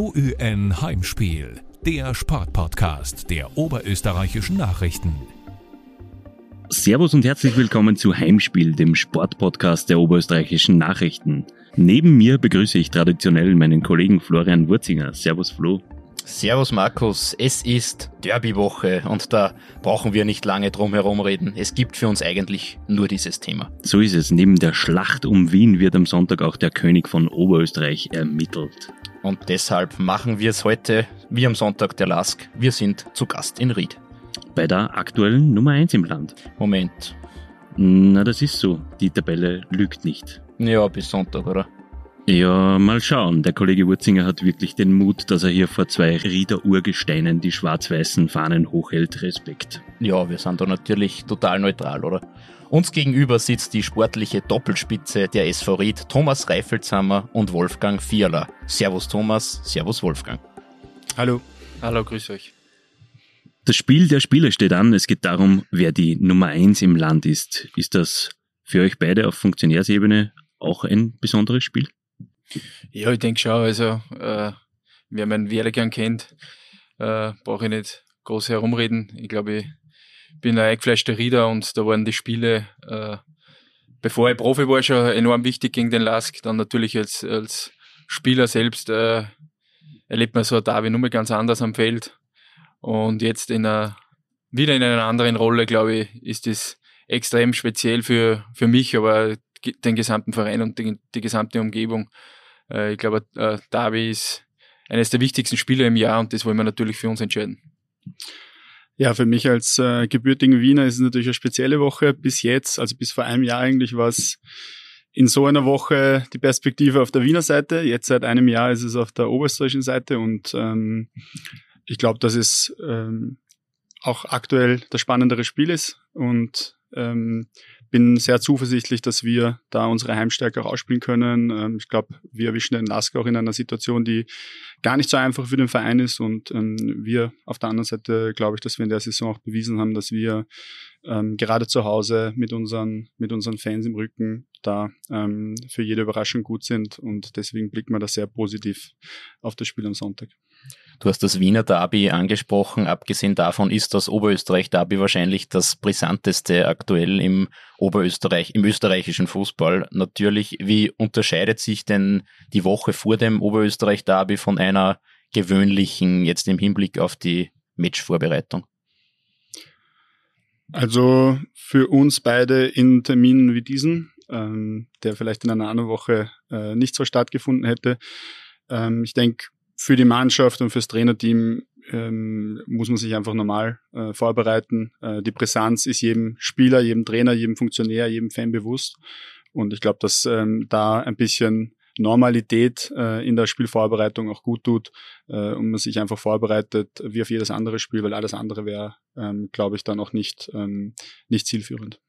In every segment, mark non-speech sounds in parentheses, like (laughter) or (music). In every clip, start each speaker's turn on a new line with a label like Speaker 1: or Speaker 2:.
Speaker 1: OÜN Heimspiel, der Sportpodcast der oberösterreichischen Nachrichten.
Speaker 2: Servus und herzlich willkommen zu Heimspiel, dem Sportpodcast der oberösterreichischen Nachrichten. Neben mir begrüße ich traditionell meinen Kollegen Florian Wurzinger. Servus Flo.
Speaker 3: Servus Markus, es ist Derbywoche und da brauchen wir nicht lange drum herum reden. Es gibt für uns eigentlich nur dieses Thema.
Speaker 2: So ist es. Neben der Schlacht um Wien wird am Sonntag auch der König von Oberösterreich ermittelt.
Speaker 3: Und deshalb machen wir es heute wie am Sonntag der Lask. Wir sind zu Gast in Ried.
Speaker 2: Bei der aktuellen Nummer 1 im Land.
Speaker 3: Moment.
Speaker 2: Na, das ist so. Die Tabelle lügt nicht.
Speaker 3: Ja, bis Sonntag, oder?
Speaker 2: Ja, mal schauen. Der Kollege Wurzinger hat wirklich den Mut, dass er hier vor zwei Rieder Urgesteinen die schwarz-weißen Fahnen hochhält. Respekt.
Speaker 3: Ja, wir sind da natürlich total neutral, oder? Uns gegenüber sitzt die sportliche Doppelspitze der SV Ried, Thomas Reifelzhammer und Wolfgang Vierler. Servus Thomas, Servus Wolfgang.
Speaker 4: Hallo. Hallo, grüß euch.
Speaker 2: Das Spiel der Spieler steht an. Es geht darum, wer die Nummer 1 im Land ist. Ist das für euch beide auf Funktionärsebene auch ein besonderes Spiel?
Speaker 4: Ja, ich denke schon. Also, äh, wer meinen Werdegang kennt, äh, brauche ich nicht groß herumreden. Ich glaube, ich bin ein eingefleischter Rieder und da waren die Spiele, äh, bevor ich Profi war, schon enorm wichtig gegen den Lask. Dann natürlich als, als Spieler selbst äh, erlebt man so ein Derby nur ganz anders am Feld. Und jetzt in einer, wieder in einer anderen Rolle, glaube ich, ist das extrem speziell für, für mich, aber den gesamten Verein und die, die gesamte Umgebung. Äh, ich glaube, äh, Derby ist eines der wichtigsten Spiele im Jahr und das wollen wir natürlich für uns entscheiden.
Speaker 5: Ja, für mich als äh, gebürtigen Wiener ist es natürlich eine spezielle Woche. Bis jetzt, also bis vor einem Jahr eigentlich, war es in so einer Woche die Perspektive auf der Wiener Seite. Jetzt seit einem Jahr ist es auf der oberösterreichischen Seite und ähm, ich glaube, dass es ähm, auch aktuell das spannendere Spiel ist und ähm, bin sehr zuversichtlich, dass wir da unsere Heimstärke auch ausspielen können. Ähm, ich glaube, wir erwischen den Lask auch in einer Situation, die gar nicht so einfach für den Verein ist. Und ähm, wir auf der anderen Seite glaube ich, dass wir in der Saison auch bewiesen haben, dass wir ähm, gerade zu Hause mit unseren, mit unseren Fans im Rücken da ähm, für jede Überraschung gut sind. Und deswegen blicken wir da sehr positiv auf das Spiel am Sonntag.
Speaker 3: Du hast das Wiener Derby angesprochen. Abgesehen davon ist das Oberösterreich-Derby wahrscheinlich das brisanteste aktuell im Oberösterreich, im österreichischen Fußball. Natürlich, wie unterscheidet sich denn die Woche vor dem Oberösterreich-Derby von einer gewöhnlichen, jetzt im Hinblick auf die Matchvorbereitung?
Speaker 5: Also für uns beide in Terminen wie diesen, ähm, der vielleicht in einer anderen Woche äh, nicht so stattgefunden hätte. Ähm, ich denke, für die Mannschaft und fürs Trainerteam ähm, muss man sich einfach normal äh, vorbereiten. Äh, die Brisanz ist jedem Spieler, jedem Trainer, jedem Funktionär, jedem Fan bewusst. Und ich glaube, dass ähm, da ein bisschen Normalität äh, in der Spielvorbereitung auch gut tut äh, und man sich einfach vorbereitet wie auf jedes andere Spiel, weil alles andere wäre, ähm, glaube ich, dann auch nicht, ähm, nicht zielführend.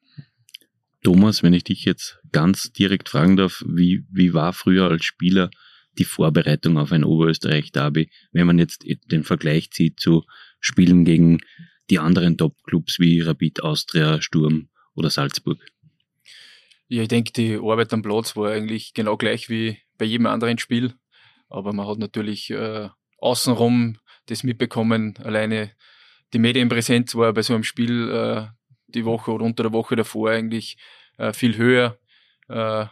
Speaker 2: Thomas, wenn ich dich jetzt ganz direkt fragen darf, wie, wie war früher als Spieler die Vorbereitung auf ein Oberösterreich-Derby, wenn man jetzt den Vergleich zieht zu Spielen gegen die anderen Top-Clubs wie Rapid, Austria, Sturm oder Salzburg?
Speaker 4: Ja, ich denke, die Arbeit am Platz war eigentlich genau gleich wie bei jedem anderen Spiel. Aber man hat natürlich äh, außenrum das mitbekommen. Alleine die Medienpräsenz war bei so einem Spiel äh, die Woche oder unter der Woche davor eigentlich äh, viel höher. Äh,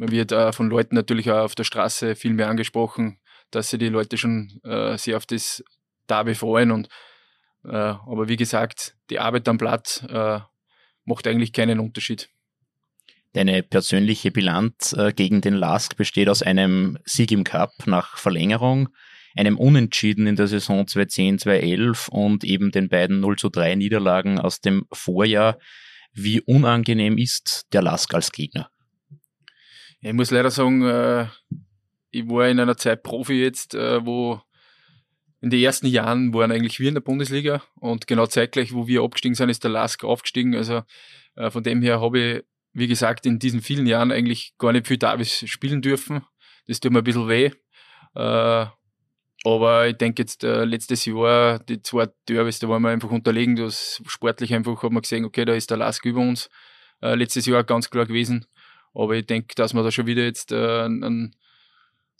Speaker 4: man wird äh, von Leuten natürlich auch auf der Straße viel mehr angesprochen, dass sich die Leute schon äh, sehr auf das Derby freuen. Und, äh, aber wie gesagt, die Arbeit am Platz äh, macht eigentlich keinen Unterschied.
Speaker 3: Deine persönliche Bilanz äh, gegen den Lask besteht aus einem Sieg im Cup nach Verlängerung, einem Unentschieden in der Saison 2010-2011 und eben den beiden 0 zu 3 Niederlagen aus dem Vorjahr. Wie unangenehm ist der Lask als Gegner?
Speaker 4: Ich muss leider sagen, äh, ich war in einer Zeit Profi jetzt, äh, wo in den ersten Jahren waren eigentlich wir in der Bundesliga und genau zeitgleich, wo wir abgestiegen sind, ist der Lask aufgestiegen. Also äh, von dem her habe ich, wie gesagt, in diesen vielen Jahren eigentlich gar nicht viel Davis spielen dürfen. Das tut mir ein bisschen weh. Äh, aber ich denke jetzt äh, letztes Jahr, die zwei Derbys, da waren wir einfach unterlegen. Das sportlich einfach hat man gesehen, okay, da ist der Lask über uns. Äh, letztes Jahr ganz klar gewesen. Aber ich denke, dass wir da schon wieder jetzt äh, einen,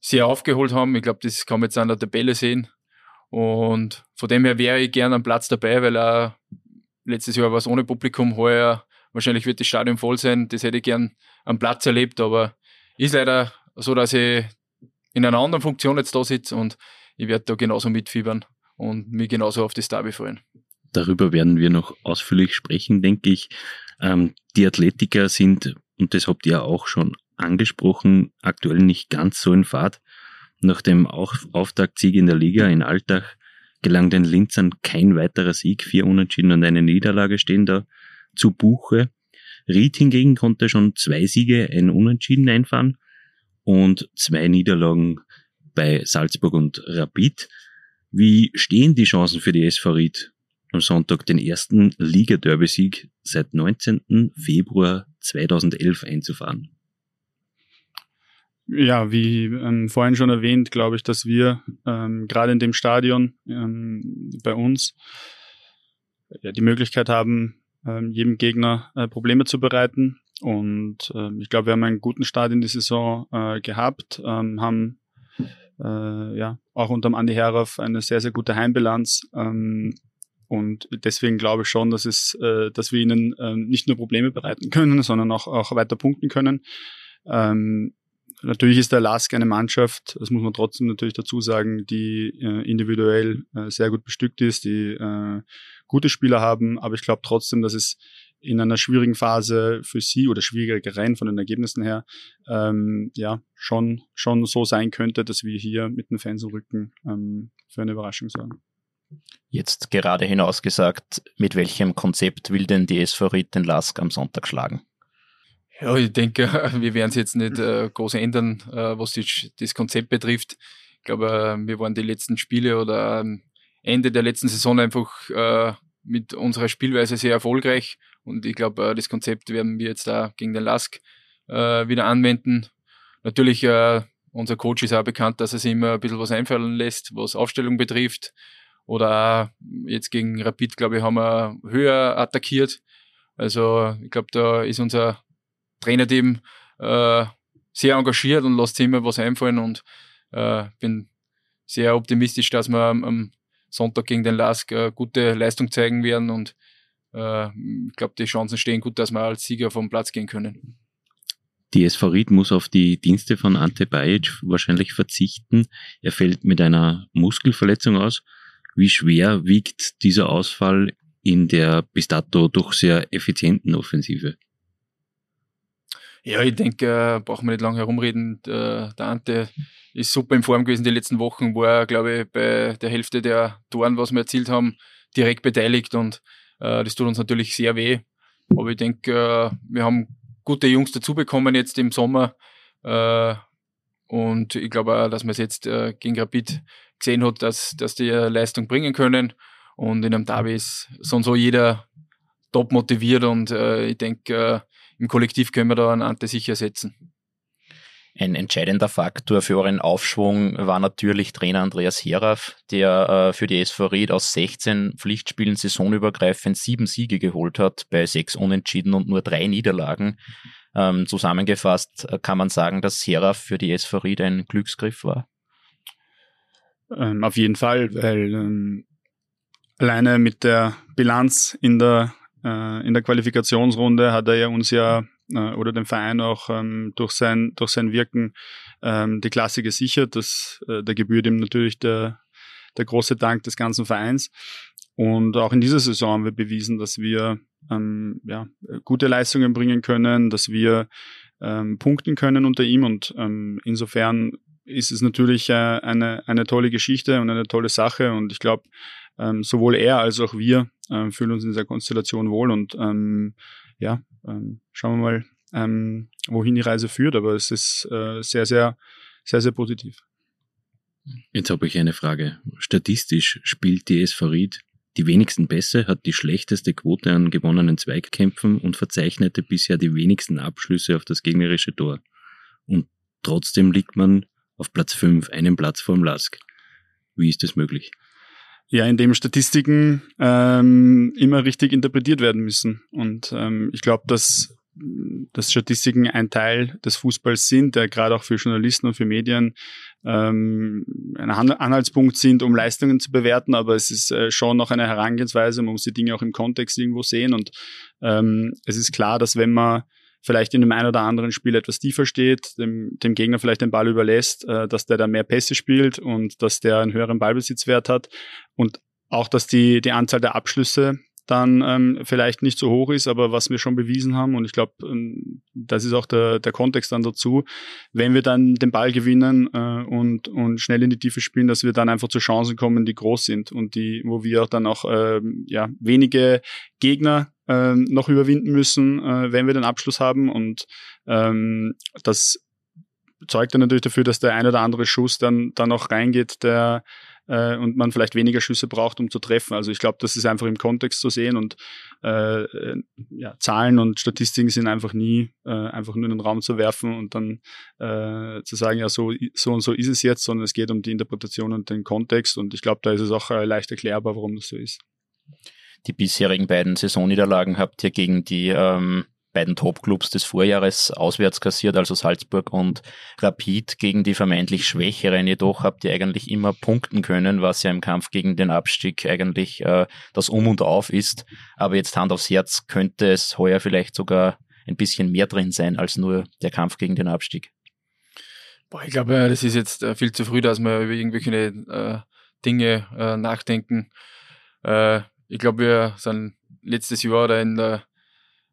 Speaker 4: sehr aufgeholt haben. Ich glaube, das kann man jetzt an der Tabelle sehen. Und von dem her wäre ich gerne am Platz dabei, weil er letztes Jahr war es ohne Publikum, heuer wahrscheinlich wird das Stadion voll sein. Das hätte ich gern am Platz erlebt, aber ist leider so, dass ich in einer anderen Funktion jetzt da sitze und ich werde da genauso mitfiebern und mich genauso auf das Derby freuen.
Speaker 2: Darüber werden wir noch ausführlich sprechen, denke ich. Ähm, die Athletiker sind, und das habt ihr auch schon angesprochen, aktuell nicht ganz so in Fahrt. Nach dem Auftaktsieg in der Liga in Altach gelang den Linzern kein weiterer Sieg. Vier Unentschieden und eine Niederlage stehen da zu Buche. Ried hingegen konnte schon zwei Siege, ein Unentschieden einfahren und zwei Niederlagen bei Salzburg und Rapid. Wie stehen die Chancen für die SV Ried am Sonntag den ersten Liga-Derby-Sieg seit 19. Februar 2011 einzufahren?
Speaker 5: Ja, wie ähm, vorhin schon erwähnt, glaube ich, dass wir ähm, gerade in dem Stadion ähm, bei uns ja, die Möglichkeit haben, ähm, jedem Gegner äh, Probleme zu bereiten. Und ähm, ich glaube, wir haben einen guten Start in die Saison äh, gehabt, ähm, haben äh, ja auch unterm Andi Herauf eine sehr, sehr gute Heimbilanz. Ähm, und deswegen glaube ich schon, dass es, äh, dass wir ihnen äh, nicht nur Probleme bereiten können, sondern auch, auch weiter punkten können. Ähm, Natürlich ist der LASK eine Mannschaft, das muss man trotzdem natürlich dazu sagen, die äh, individuell äh, sehr gut bestückt ist, die äh, gute Spieler haben, aber ich glaube trotzdem, dass es in einer schwierigen Phase für sie oder schwieriger rein von den Ergebnissen her, ähm, ja, schon, schon so sein könnte, dass wir hier mit den Fans im Rücken ähm, für eine Überraschung sorgen.
Speaker 3: Jetzt gerade hinausgesagt, mit welchem Konzept will denn die SV Ried den Lask am Sonntag schlagen?
Speaker 4: Ja, ich denke, (laughs) wir werden es jetzt nicht äh, groß ändern, äh, was die, das Konzept betrifft. Ich glaube, äh, wir waren die letzten Spiele oder ähm, Ende der letzten Saison einfach äh, mit unserer Spielweise sehr erfolgreich. Und ich glaube, äh, das Konzept werden wir jetzt da gegen den Lask äh, wieder anwenden. Natürlich, unser Coach ist auch bekannt, dass er sich immer ein bisschen was einfallen lässt, was Aufstellung betrifft. Oder jetzt gegen Rapid, glaube ich, haben wir höher attackiert. Also ich glaube, da ist unser Trainerteam äh, sehr engagiert und lässt sich immer was einfallen und äh, bin sehr optimistisch, dass wir am, am Sonntag gegen den Lask äh, gute Leistung zeigen werden und äh, ich glaube, die Chancen stehen gut, dass wir als Sieger vom Platz gehen können.
Speaker 2: Die SV Ried muss auf die Dienste von Ante Bajic wahrscheinlich verzichten. Er fällt mit einer Muskelverletzung aus. Wie schwer wiegt dieser Ausfall in der bis dato doch sehr effizienten Offensive?
Speaker 4: Ja, ich denke, äh, brauchen wir nicht lange herumreden. Der, der Ante ist super in Form gewesen die letzten Wochen, war, glaube ich, bei der Hälfte der Toren, was wir erzielt haben, direkt beteiligt und äh, das tut uns natürlich sehr weh. Aber ich denke, äh, wir haben gute Jungs dazu bekommen jetzt im Sommer. Äh, und ich glaube auch, dass man es jetzt äh, gegen Rapid gesehen hat, dass, dass die Leistung bringen können. Und in einem Derby ist so und so jeder top motiviert und äh, ich denke, äh, im Kollektiv können wir da einen Ante sicher setzen.
Speaker 3: Ein entscheidender Faktor für euren Aufschwung war natürlich Trainer Andreas Heraff, der äh, für die SV Ried aus 16 Pflichtspielen saisonübergreifend sieben Siege geholt hat, bei sechs Unentschieden und nur drei Niederlagen. Ähm, zusammengefasst äh, kann man sagen, dass Heraff für die Ried ein Glücksgriff war.
Speaker 5: Ähm, auf jeden Fall, weil ähm, alleine mit der Bilanz in der äh, in der Qualifikationsrunde hat er ja uns ja äh, oder den Verein auch ähm, durch sein durch sein Wirken ähm, die Klasse gesichert. Das äh, da gebührt ihm natürlich der der große Dank des ganzen Vereins. Und auch in dieser Saison haben wir bewiesen, dass wir ähm, ja, gute Leistungen bringen können, dass wir ähm, punkten können unter ihm. Und ähm, insofern ist es natürlich äh, eine, eine tolle Geschichte und eine tolle Sache. Und ich glaube, ähm, sowohl er als auch wir ähm, fühlen uns in dieser Konstellation wohl und ähm, ja, ähm, schauen wir mal, ähm, wohin die Reise führt, aber es ist äh, sehr, sehr, sehr, sehr positiv.
Speaker 2: Jetzt habe ich eine Frage. Statistisch spielt die SV Ried die wenigsten Pässe, hat die schlechteste Quote an gewonnenen Zweigkämpfen und verzeichnete bisher die wenigsten Abschlüsse auf das gegnerische Tor. Und trotzdem liegt man auf Platz 5, einen Platz vorm Lask. Wie ist das möglich?
Speaker 5: ja, in dem Statistiken ähm, immer richtig interpretiert werden müssen. Und ähm, ich glaube, dass dass Statistiken ein Teil des Fußballs sind, der gerade auch für Journalisten und für Medien ähm, ein Anhaltspunkt sind, um Leistungen zu bewerten, aber es ist äh, schon noch eine Herangehensweise, man muss die Dinge auch im Kontext irgendwo sehen. Und ähm, es ist klar, dass wenn man vielleicht in dem einen oder anderen Spiel etwas tiefer steht, dem, dem Gegner vielleicht den Ball überlässt, äh, dass der da mehr Pässe spielt und dass der einen höheren Ballbesitzwert hat. Und auch, dass die, die Anzahl der Abschlüsse dann ähm, vielleicht nicht so hoch ist, aber was wir schon bewiesen haben, und ich glaube, ähm, das ist auch der, der Kontext dann dazu, wenn wir dann den Ball gewinnen äh, und, und schnell in die Tiefe spielen, dass wir dann einfach zu Chancen kommen, die groß sind und die, wo wir dann auch äh, ja, wenige Gegner äh, noch überwinden müssen, äh, wenn wir den Abschluss haben. Und ähm, das zeugt dann natürlich dafür, dass der ein oder andere Schuss dann, dann auch reingeht, der äh, und man vielleicht weniger Schüsse braucht, um zu treffen. Also ich glaube, das ist einfach im Kontext zu sehen und äh, ja, Zahlen und Statistiken sind einfach nie äh, einfach nur in den Raum zu werfen und dann äh, zu sagen, ja, so, so und so ist es jetzt, sondern es geht um die Interpretation und den Kontext und ich glaube, da ist es auch äh, leicht erklärbar, warum das so ist.
Speaker 3: Die bisherigen beiden Saisonniederlagen habt ihr gegen die ähm, beiden Top-Clubs des Vorjahres auswärts kassiert, also Salzburg und Rapid gegen die vermeintlich Schwächeren. Jedoch habt ihr eigentlich immer punkten können, was ja im Kampf gegen den Abstieg eigentlich äh, das Um und Auf ist. Aber jetzt Hand aufs Herz könnte es heuer vielleicht sogar ein bisschen mehr drin sein als nur der Kampf gegen den Abstieg.
Speaker 4: Boah, ich glaube, das ist jetzt äh, viel zu früh, dass wir über irgendwelche äh, Dinge äh, nachdenken. Äh, ich glaube, wir sind letztes Jahr oder in der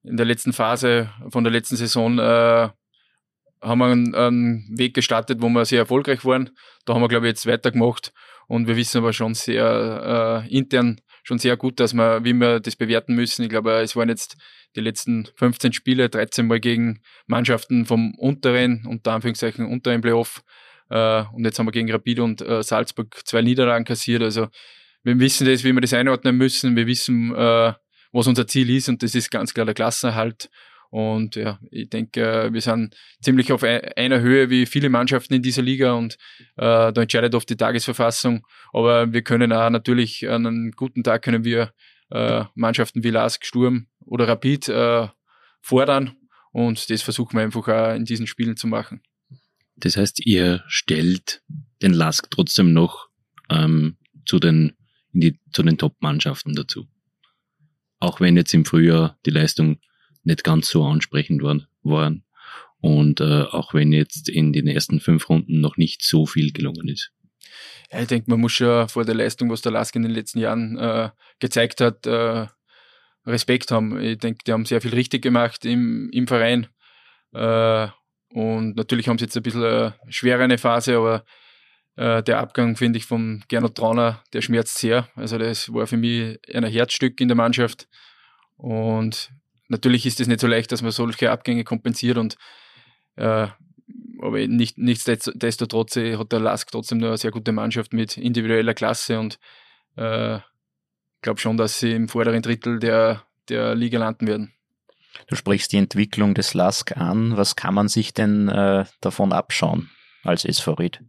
Speaker 4: in der letzten Phase von der letzten Saison äh, haben wir einen, einen, Weg gestartet, wo wir sehr erfolgreich waren. Da haben wir, glaube ich, jetzt weitergemacht und wir wissen aber schon sehr äh, intern schon sehr gut, dass wir, wie wir das bewerten müssen. Ich glaube, es waren jetzt die letzten 15 Spiele, 13 Mal gegen Mannschaften vom unteren, unter Anführungszeichen unteren Playoff. Äh, und jetzt haben wir gegen Rapid und äh, Salzburg zwei Niederlagen kassiert. Also wir wissen das, wie wir das einordnen müssen. Wir wissen, äh, was unser Ziel ist und das ist ganz klar der Klassenerhalt. Und ja, ich denke, wir sind ziemlich auf einer Höhe wie viele Mannschaften in dieser Liga und äh, da entscheidet oft die Tagesverfassung. Aber wir können auch natürlich an einem guten Tag können wir äh, Mannschaften wie Lask, Sturm oder Rapid äh, fordern und das versuchen wir einfach auch in diesen Spielen zu machen.
Speaker 2: Das heißt, ihr stellt den Lask trotzdem noch ähm, zu den, in die, zu den Top-Mannschaften dazu auch wenn jetzt im Frühjahr die Leistung nicht ganz so ansprechend waren. waren. Und äh, auch wenn jetzt in den ersten fünf Runden noch nicht so viel gelungen ist.
Speaker 4: Ja, ich denke, man muss schon vor der Leistung, was der Lask in den letzten Jahren äh, gezeigt hat, äh, Respekt haben. Ich denke, die haben sehr viel richtig gemacht im, im Verein. Äh, und natürlich haben sie jetzt ein bisschen eine schwerere Phase, aber äh, der Abgang, finde ich, von Gernot Trauner, der schmerzt sehr. Also das war für mich ein Herzstück in der Mannschaft. Und natürlich ist es nicht so leicht, dass man solche Abgänge kompensiert und äh, aber nicht, nichtsdestotrotz hat der Lask trotzdem nur eine sehr gute Mannschaft mit individueller Klasse und äh, glaube schon, dass sie im vorderen Drittel der, der Liga landen werden.
Speaker 3: Du sprichst die Entwicklung des Lask an. Was kann man sich denn äh, davon abschauen als SV-Ried?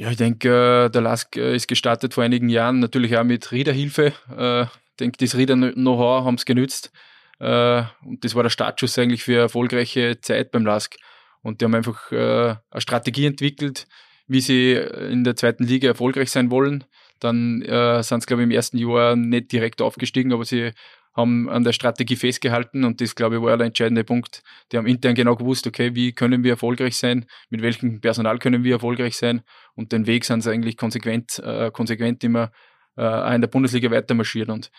Speaker 4: Ja, ich denke, äh, der Lask äh, ist gestartet vor einigen Jahren, natürlich auch mit Riederhilfe. Äh, ich denke, das Rieder-Know-how haben es genützt. Und das war der Startschuss eigentlich für erfolgreiche Zeit beim Lask. Und die haben einfach eine Strategie entwickelt, wie sie in der zweiten Liga erfolgreich sein wollen. Dann äh, sind sie, glaube ich, im ersten Jahr nicht direkt aufgestiegen, aber sie haben an der Strategie festgehalten und das, glaube ich, war der entscheidende Punkt. Die haben intern genau gewusst, okay, wie können wir erfolgreich sein, mit welchem Personal können wir erfolgreich sein und den Weg sind sie eigentlich konsequent, äh, konsequent immer äh, auch in der Bundesliga weiter marschiert und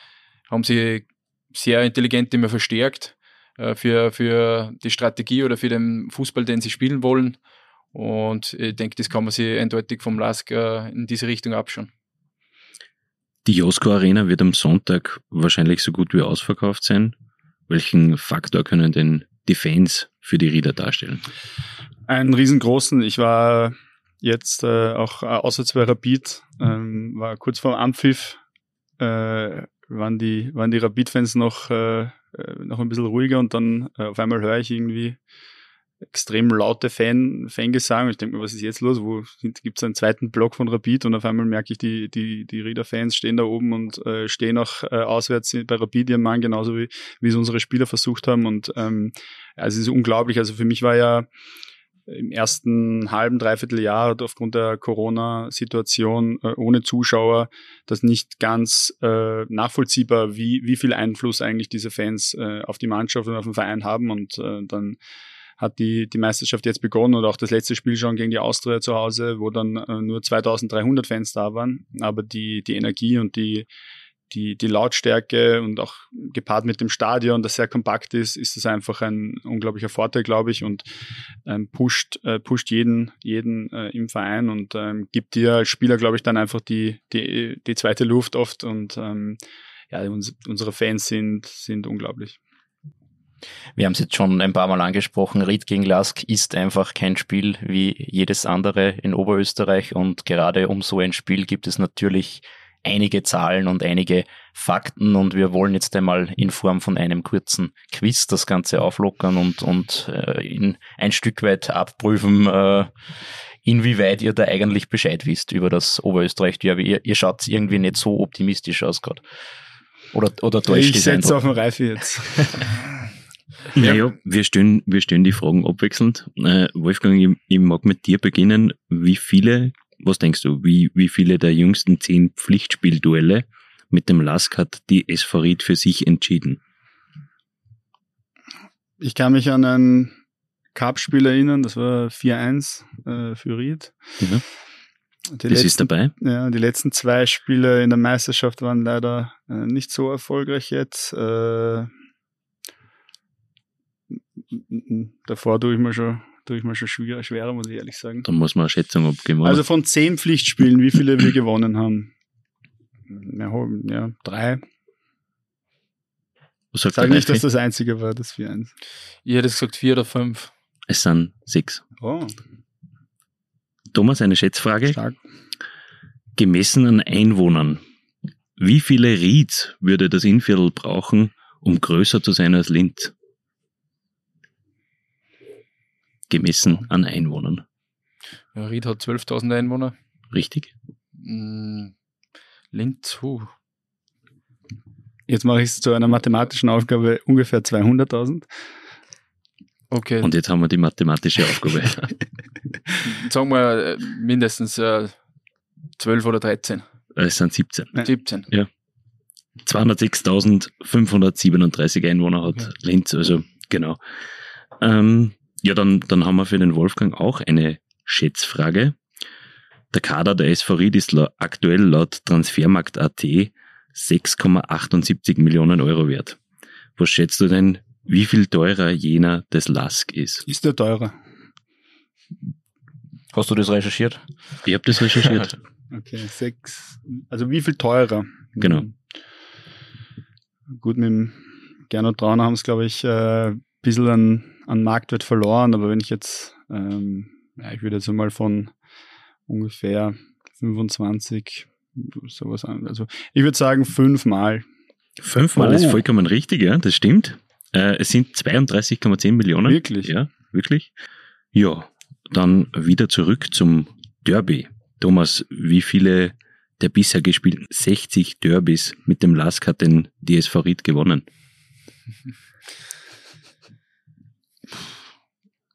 Speaker 4: haben sie sehr intelligent immer verstärkt äh, für, für die Strategie oder für den Fußball, den sie spielen wollen. Und ich denke, das kann man sich eindeutig vom LASK äh, in diese Richtung abschauen.
Speaker 2: Die Josko Arena wird am Sonntag wahrscheinlich so gut wie ausverkauft sein. Welchen Faktor können denn die Fans für die Rieder darstellen?
Speaker 5: Einen riesengroßen. Ich war jetzt äh, auch äh, auswärts bei Rapid, ähm, war kurz vor dem Ampfiff, äh, waren die, waren die Rapid-Fans noch, äh, äh, noch ein bisschen ruhiger und dann äh, auf einmal höre ich irgendwie extrem laute Fan, Fangesang. Ich denke mir, was ist jetzt los? Wo gibt es einen zweiten Block von Rapid und auf einmal merke ich, die, die, die Rieder-Fans stehen da oben und äh, stehen auch äh, auswärts bei Rapid ihren Mann, genauso wie, wie es unsere Spieler versucht haben. Und ähm, also es ist unglaublich. Also für mich war ja im ersten halben, dreiviertel Jahr aufgrund der Corona-Situation äh, ohne Zuschauer das nicht ganz äh, nachvollziehbar, wie, wie viel Einfluss eigentlich diese Fans äh, auf die Mannschaft und auf den Verein haben. Und äh, dann hat die, die Meisterschaft jetzt begonnen und auch das letzte Spiel schon gegen die Austria zu Hause, wo dann äh, nur 2300 Fans da waren. Aber die, die Energie und die, die, die Lautstärke und auch gepaart mit dem Stadion, das sehr kompakt ist, ist das einfach ein unglaublicher Vorteil, glaube ich, und ähm, pusht, äh, pusht jeden, jeden äh, im Verein und ähm, gibt dir als Spieler, glaube ich, dann einfach die, die, die zweite Luft oft und ähm, ja, uns, unsere Fans sind, sind unglaublich.
Speaker 3: Wir haben es jetzt schon ein paar Mal angesprochen. Ried gegen Lask ist einfach kein Spiel wie jedes andere in Oberösterreich und gerade um so ein Spiel gibt es natürlich einige Zahlen und einige Fakten und wir wollen jetzt einmal in Form von einem kurzen Quiz das Ganze auflockern und, und äh, in ein Stück weit abprüfen, äh, inwieweit ihr da eigentlich Bescheid wisst über das Oberösterreich-Derby. Ihr, ihr schaut irgendwie nicht so optimistisch aus gerade. Oder, oder
Speaker 5: täuscht Ich setze auf den Reife jetzt. (laughs)
Speaker 2: Naja, wir stellen, wir stellen die Fragen abwechselnd. Äh, Wolfgang, ich, ich mag mit dir beginnen. Wie viele was denkst du, wie, wie viele der jüngsten zehn Pflichtspielduelle mit dem Lask hat die SV Ried für sich entschieden?
Speaker 5: Ich kann mich an ein Cup-Spiel erinnern, das war 4-1 äh, für Ried.
Speaker 2: Ja. das letzten, ist dabei.
Speaker 5: Ja, die letzten zwei Spiele in der Meisterschaft waren leider äh, nicht so erfolgreich jetzt. Äh, davor tue ich mir schon tue ich mir schon schwer, schwerer, muss ich ehrlich sagen.
Speaker 2: Da muss man eine Schätzung abgeben.
Speaker 5: Also von zehn Pflichtspielen, wie viele wir gewonnen haben? Ja, ja drei. Was sagt Sag nicht, dass das einzige war, das 4-1.
Speaker 4: Ich hätte gesagt vier oder fünf.
Speaker 2: Es sind sechs. Oh. Thomas, eine Schätzfrage. Stark. Gemessen an Einwohnern, wie viele Rieds würde das Innviertel brauchen, um größer zu sein als Linz? Gemessen an Einwohnern.
Speaker 4: Ja, Ried hat 12.000 Einwohner.
Speaker 2: Richtig.
Speaker 4: Mm, Linz, huh.
Speaker 5: Jetzt mache ich es zu einer mathematischen Aufgabe ungefähr 200.000.
Speaker 2: Okay. Und jetzt haben wir die mathematische Aufgabe. (laughs) (laughs)
Speaker 4: Sagen wir äh, mindestens äh, 12 oder 13.
Speaker 2: Es sind 17.
Speaker 4: 17.
Speaker 2: Ja. 206.537 Einwohner hat okay. Linz, also genau. Ähm, ja, dann, dann haben wir für den Wolfgang auch eine Schätzfrage. Der Kader der SV Ried ist aktuell laut Transfermarkt.at 6,78 Millionen Euro wert. Was schätzt du denn, wie viel teurer jener des Lask ist?
Speaker 5: Ist der teurer?
Speaker 3: Hast du das recherchiert?
Speaker 2: Ich habe das recherchiert. (laughs)
Speaker 5: okay, sechs. Also wie viel teurer?
Speaker 2: Genau.
Speaker 5: Gut, mit dem Gernot Trauner haben es, glaube ich, äh, ein bisschen an an Marktwert verloren, aber wenn ich jetzt, ähm, ja, ich würde jetzt mal von ungefähr 25 sowas an, also ich würde sagen fünfmal.
Speaker 2: Fünfmal oh. ist vollkommen richtig, ja, das stimmt. Äh, es sind 32,10 Millionen.
Speaker 5: Wirklich?
Speaker 2: Ja, wirklich. Ja, dann wieder zurück zum Derby. Thomas, wie viele der bisher gespielten 60 Derbys mit dem Lask hat denn die SV Ried gewonnen? (laughs)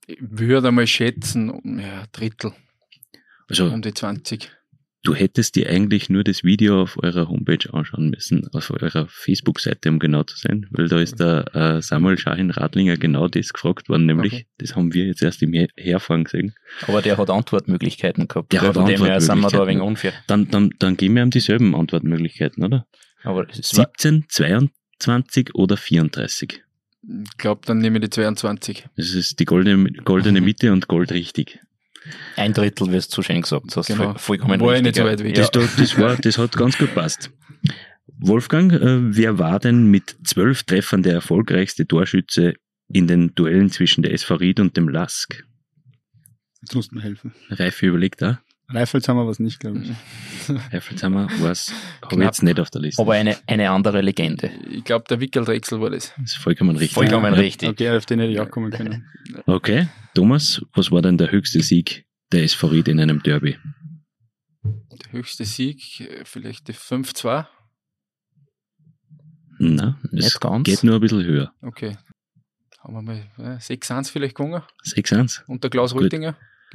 Speaker 4: Ich würde einmal schätzen, ja, Drittel. Also, um die 20.
Speaker 2: Du hättest dir eigentlich nur das Video auf eurer Homepage anschauen müssen, auf eurer Facebook-Seite, um genau zu sein, weil da ist der äh, Samuel Schahin Radlinger genau das gefragt worden, nämlich, okay. das haben wir jetzt erst im Herfahren gesehen.
Speaker 3: Aber der hat Antwortmöglichkeiten gehabt.
Speaker 2: Der hat Antwortmöglichkeiten.
Speaker 3: Wir da ein wenig unfair.
Speaker 2: Dann, dann, dann geben wir ihm dieselben Antwortmöglichkeiten, oder?
Speaker 3: Aber
Speaker 2: 17, 22 oder 34?
Speaker 4: Ich glaube, dann nehme ich die 22.
Speaker 2: Das ist die goldene, goldene Mitte und goldrichtig.
Speaker 3: Ein Drittel wirst du schön gesagt. Das
Speaker 4: genau.
Speaker 3: vollkommen
Speaker 4: war richtig. Nicht so weit weg.
Speaker 2: Das, das, war, das hat ganz gut passt. Wolfgang, äh, wer war denn mit zwölf Treffern der erfolgreichste Torschütze in den Duellen zwischen der SV Ried und dem Lask?
Speaker 5: Jetzt musst du mir helfen.
Speaker 2: Reife überlegt da.
Speaker 5: Reife, jetzt haben wir was nicht, glaube ich. (laughs)
Speaker 2: Herfelsheimer was habe ich jetzt nicht auf der Liste.
Speaker 3: Aber eine, eine andere Legende.
Speaker 4: Ich glaube, der Wickeldrechsel war das.
Speaker 2: Das ist vollkommen richtig.
Speaker 3: Vollkommen
Speaker 2: Ja.
Speaker 3: richtig.
Speaker 5: Okay, auf den hätte ich auch kommen können. (laughs)
Speaker 2: Okay, Thomas, was war denn der höchste Sieg der SV Ried in einem Derby?
Speaker 4: Der höchste Sieg, äh, vielleicht die 5-2.
Speaker 2: Na,
Speaker 3: Nicht
Speaker 2: es
Speaker 3: ganz.
Speaker 2: geht nur ein bisschen höher.
Speaker 4: Okay. Haben wir mal äh, 6-1 vielleicht gegangen.
Speaker 2: 6-1.
Speaker 4: Unter Klaus
Speaker 2: Gut.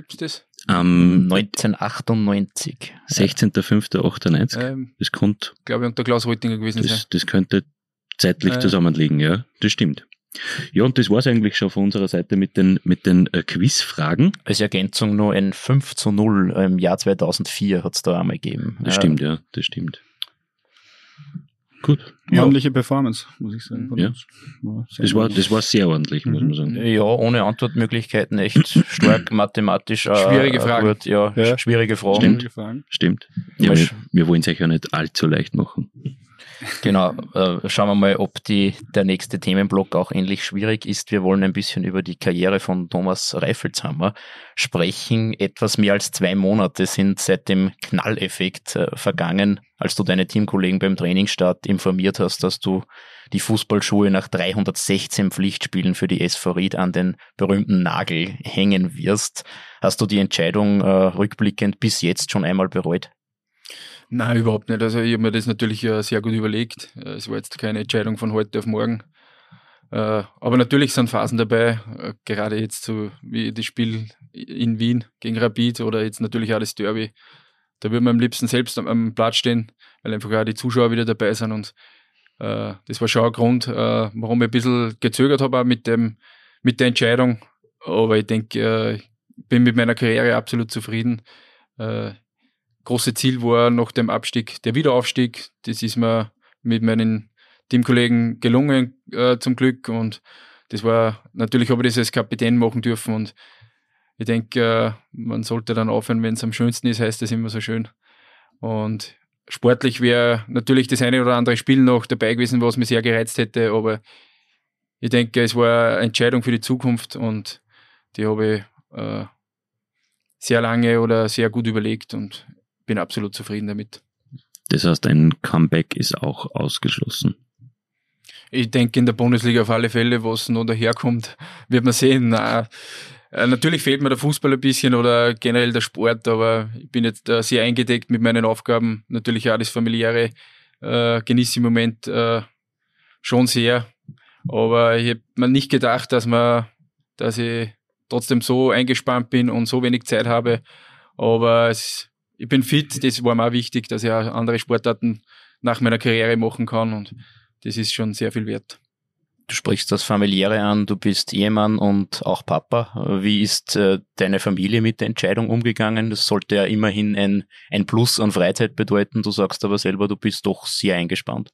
Speaker 4: Röttinger. Gibt's das?
Speaker 2: Am
Speaker 3: 1998.
Speaker 2: 16.05.98.
Speaker 4: Ähm,
Speaker 2: Das, kommt,
Speaker 4: glaube ich, unter Klaus Röttinger gewesen sein.
Speaker 2: das, das könnte zeitlich
Speaker 4: Äh.
Speaker 2: zusammenliegen, ja. Das stimmt. Ja, und das war's eigentlich schon von unserer Seite mit den, mit den äh, Quizfragen.
Speaker 3: Als Ergänzung nur ein 5 zu 0 im Jahr 2004 hat es da einmal gegeben.
Speaker 2: Das
Speaker 3: Ja,
Speaker 2: stimmt, ja, das stimmt. Gut.
Speaker 5: Ordentliche Performance, muss ich sagen. von
Speaker 2: Ja.
Speaker 5: War sehr
Speaker 2: Das war, das war sehr ordentlich, muss
Speaker 5: Mhm.
Speaker 2: man sagen.
Speaker 3: Ja, ohne Antwortmöglichkeiten, echt (clears throat) stark mathematisch. Äh,
Speaker 4: Schwierige
Speaker 3: äh,
Speaker 4: Fragen.
Speaker 3: Gut, ja,
Speaker 5: Ja.
Speaker 3: schwierige Fragen.
Speaker 2: Stimmt.
Speaker 5: Schwierige Fragen.
Speaker 2: Stimmt. Ja, wir, wir wollen es euch ja nicht allzu leicht machen.
Speaker 3: Genau, äh, schauen wir mal, ob die, der nächste Themenblock auch ähnlich schwierig ist. Wir wollen ein bisschen über die Karriere von Thomas Reifelshammer sprechen. Etwas mehr als zwei Monate sind seit dem Knalleffekt äh, vergangen, als du deine Teamkollegen beim Trainingsstart informiert hast, dass du die Fußballschuhe nach 316 Pflichtspielen für die SV Ried an den berühmten Nagel hängen wirst. Hast du die Entscheidung äh, rückblickend bis jetzt schon einmal bereut?
Speaker 4: Nein, überhaupt nicht. Also ich habe mir das natürlich äh, sehr gut überlegt. Äh, Es war jetzt keine Entscheidung von heute auf morgen. Äh, Aber natürlich sind Phasen dabei, gerade jetzt so wie das Spiel in Wien gegen Rapid oder jetzt natürlich auch das Derby. Da würde man am liebsten selbst am, Platz stehen, weil einfach auch die Zuschauer wieder dabei sind. Und das war schon ein Grund, warum ich ein bisschen gezögert habe mit, dem, mit der Entscheidung. Aber ich denke, ich bin mit meiner Karriere absolut zufrieden. Große Ziel war nach dem Abstieg der Wiederaufstieg. Das ist mir mit meinen Teamkollegen gelungen, äh, zum Glück. Und das war, natürlich habe ich das als Kapitän machen dürfen. Und ich denke, äh, man sollte dann aufhören, wenn es am schönsten ist, heißt das immer so schön. Und sportlich wäre natürlich das eine oder andere Spiel noch dabei gewesen, was mich sehr gereizt hätte. Aber ich denke, es war eine Entscheidung für die Zukunft und die habe ich äh, sehr lange oder sehr gut überlegt und bin absolut zufrieden damit.
Speaker 2: Das heißt, ein Comeback ist auch ausgeschlossen.
Speaker 4: Ich denke in der Bundesliga auf alle Fälle, was noch daherkommt, wird man sehen. Na, äh, natürlich fehlt mir der Fußball ein bisschen oder generell der Sport, aber ich bin jetzt äh, sehr eingedeckt mit meinen Aufgaben. Natürlich auch das familiäre äh, genieße im Moment äh, schon sehr. Aber ich habe mir nicht gedacht, dass man, dass ich trotzdem so eingespannt bin und so wenig Zeit habe. Aber es, ich bin fit, das war mir auch wichtig, dass ich auch andere Sportarten nach meiner Karriere machen kann und das ist schon sehr viel wert.
Speaker 3: Du sprichst das Familiäre an, du bist Ehemann und auch Papa. Wie ist äh, deine Familie mit der Entscheidung umgegangen? Das sollte ja immerhin ein, ein Plus an Freizeit bedeuten. Du sagst aber selber, du bist doch sehr eingespannt.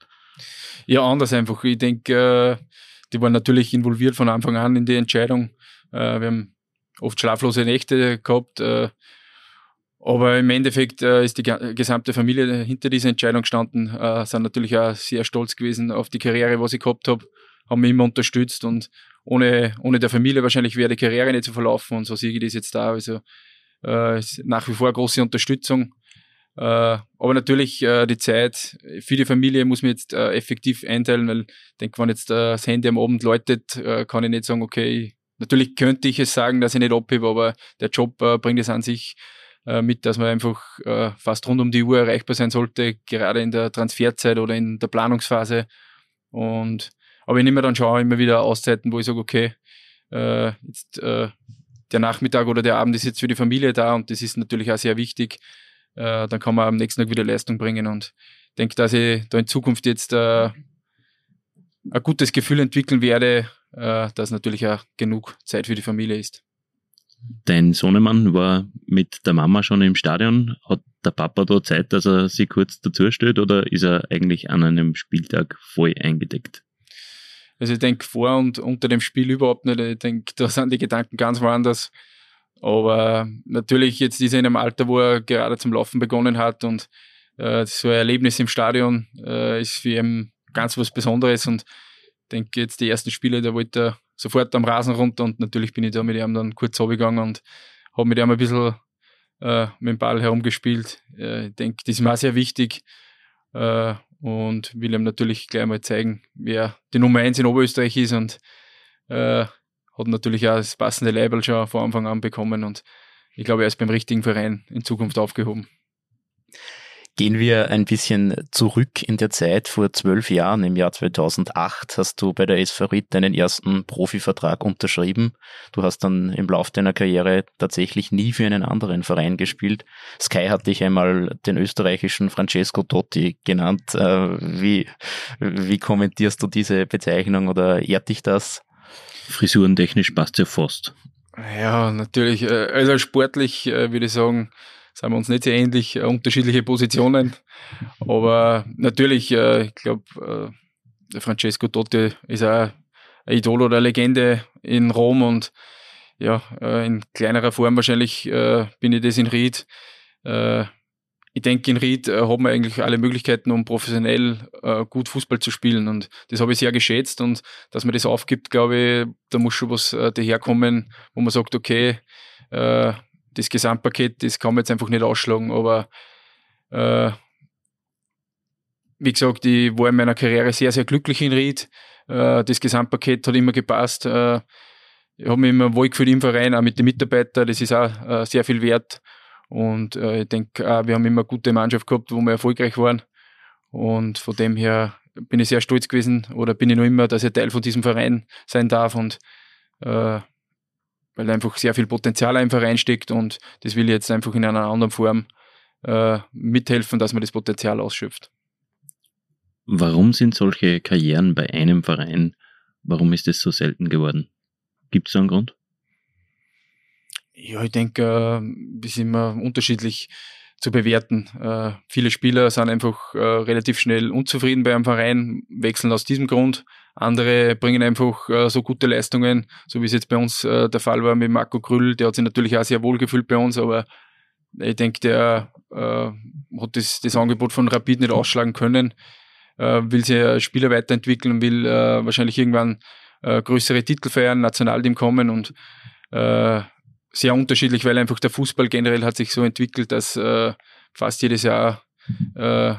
Speaker 4: Ja, anders einfach. Ich denke, äh, die waren natürlich involviert von Anfang an in die Entscheidung. Äh, wir haben oft schlaflose Nächte gehabt. Aber im Endeffekt äh, ist die gesamte Familie hinter dieser Entscheidung gestanden, äh, sind natürlich auch sehr stolz gewesen auf die Karriere, was ich gehabt habe, haben mich immer unterstützt und ohne, ohne der Familie wahrscheinlich wäre die Karriere nicht so verlaufen und so sehe ich das jetzt da. Also äh, ist nach wie vor große Unterstützung. Äh, aber natürlich äh, die Zeit für die Familie muss man jetzt äh, effektiv einteilen, weil ich denke, wenn jetzt äh, das Handy am Abend läutet, kann ich nicht sagen, okay, natürlich könnte ich es sagen, dass ich nicht abhebe, aber der Job bringt es an sich äh, mit, dass man einfach äh, fast rund um die Uhr erreichbar sein sollte, gerade in der Transferzeit oder in der Planungsphase. Und aber ich nehme dann schon immer wieder Auszeiten, wo ich sage, okay, äh, jetzt äh, der Nachmittag oder der Abend ist jetzt für die Familie da und das ist natürlich auch sehr wichtig. Äh, dann kann man am nächsten Tag wieder Leistung bringen und denke, dass ich da in Zukunft jetzt ein gutes Gefühl entwickeln werde, dass natürlich auch genug Zeit für die Familie ist.
Speaker 2: Dein Sohnemann war mit der Mama schon im Stadion. Hat der Papa da Zeit, dass er sie kurz dazu stellt oder ist er eigentlich an einem Spieltag voll eingedeckt?
Speaker 4: Also ich denke vor und unter dem Spiel überhaupt nicht. Ich denke, da sind die Gedanken ganz woanders. Aber natürlich jetzt ist er in einem Alter, wo er gerade zum Laufen begonnen hat und äh, so ein Erlebnis im Stadion äh, ist für ihn ganz was Besonderes und ich denke jetzt die ersten Spiele, da wollte er sofort am Rasen runter und natürlich bin ich da mit ihm dann kurz runtergegangen und habe mit ihm ein bisschen äh, mit dem Ball herumgespielt. Äh, ich denke, das ist mir auch sehr wichtig. Äh, und will ihm natürlich gleich mal zeigen, wer die Nummer 1 in Oberösterreich ist und äh, hat natürlich auch das passende Label schon von Anfang an bekommen und ich glaube, er ist beim richtigen Verein in Zukunft aufgehoben.
Speaker 3: Gehen wir ein bisschen zurück in der Zeit. Vor zwölf Jahren, im Jahr 2008, hast du bei der SV Ried deinen ersten Profivertrag unterschrieben. Du hast dann im Lauf deiner Karriere tatsächlich nie für einen anderen Verein gespielt. Sky hat dich einmal den österreichischen Francesco Totti genannt. Äh, wie, wie kommentierst du diese Bezeichnung oder ehrt dich das?
Speaker 2: Frisurentechnisch passt ja fast.
Speaker 4: Ja, natürlich. Äh, also sportlich äh, würde ich sagen, sind wir uns nicht sehr ähnlich, äh, unterschiedliche Positionen. Aber natürlich, äh, ich glaube, äh, Francesco Totti ist auch ein Idol oder eine Legende in Rom und ja, äh, in kleinerer Form wahrscheinlich äh, bin ich das in Ried. Äh, ich denke, in Ried haben wir eigentlich alle Möglichkeiten, um professionell gut Fußball zu spielen. Und das habe ich sehr geschätzt. Und dass man das aufgibt, glaube ich, da muss schon was daherkommen, wo man sagt, okay, das Gesamtpaket, das kann man jetzt einfach nicht ausschlagen, aber äh, wie gesagt, ich war in meiner Karriere sehr, sehr glücklich in Ried. Äh, das Gesamtpaket hat immer gepasst. Äh, ich habe mich immer wohl gefühlt im Verein, auch mit den Mitarbeitern. Das ist auch äh, sehr viel wert. Und äh, ich denke, wir haben immer eine gute Mannschaft gehabt, wo wir erfolgreich waren. Und von dem her bin ich sehr stolz gewesen oder bin ich noch immer, dass ich Teil von diesem Verein sein darf. Und äh, weil einfach sehr viel Potenzial einfach reinsteckt und das will ich jetzt einfach in einer anderen Form äh, mithelfen, dass man das Potenzial ausschöpft.
Speaker 2: Warum sind solche Karrieren bei einem Verein, warum ist das so selten geworden? Gibt es da einen Grund?
Speaker 4: Ja, ich denke, äh, wir sind immer unterschiedlich zu bewerten. Äh, viele Spieler sind einfach äh, relativ schnell unzufrieden bei einem Verein, wechseln aus diesem Grund. Andere bringen einfach äh, so gute Leistungen, so wie es jetzt bei uns äh, der Fall war mit Marco Grüll. Der hat sich natürlich auch sehr wohl gefühlt bei uns, aber ich denke, der äh, hat das, das Angebot von Rapid nicht ausschlagen können, äh, will sich Spieler weiterentwickeln, will äh, wahrscheinlich irgendwann äh, größere Titel feiern, Nationalteam kommen und äh, sehr unterschiedlich, weil einfach der Fußball generell hat sich so entwickelt, dass äh, fast jedes Jahr äh,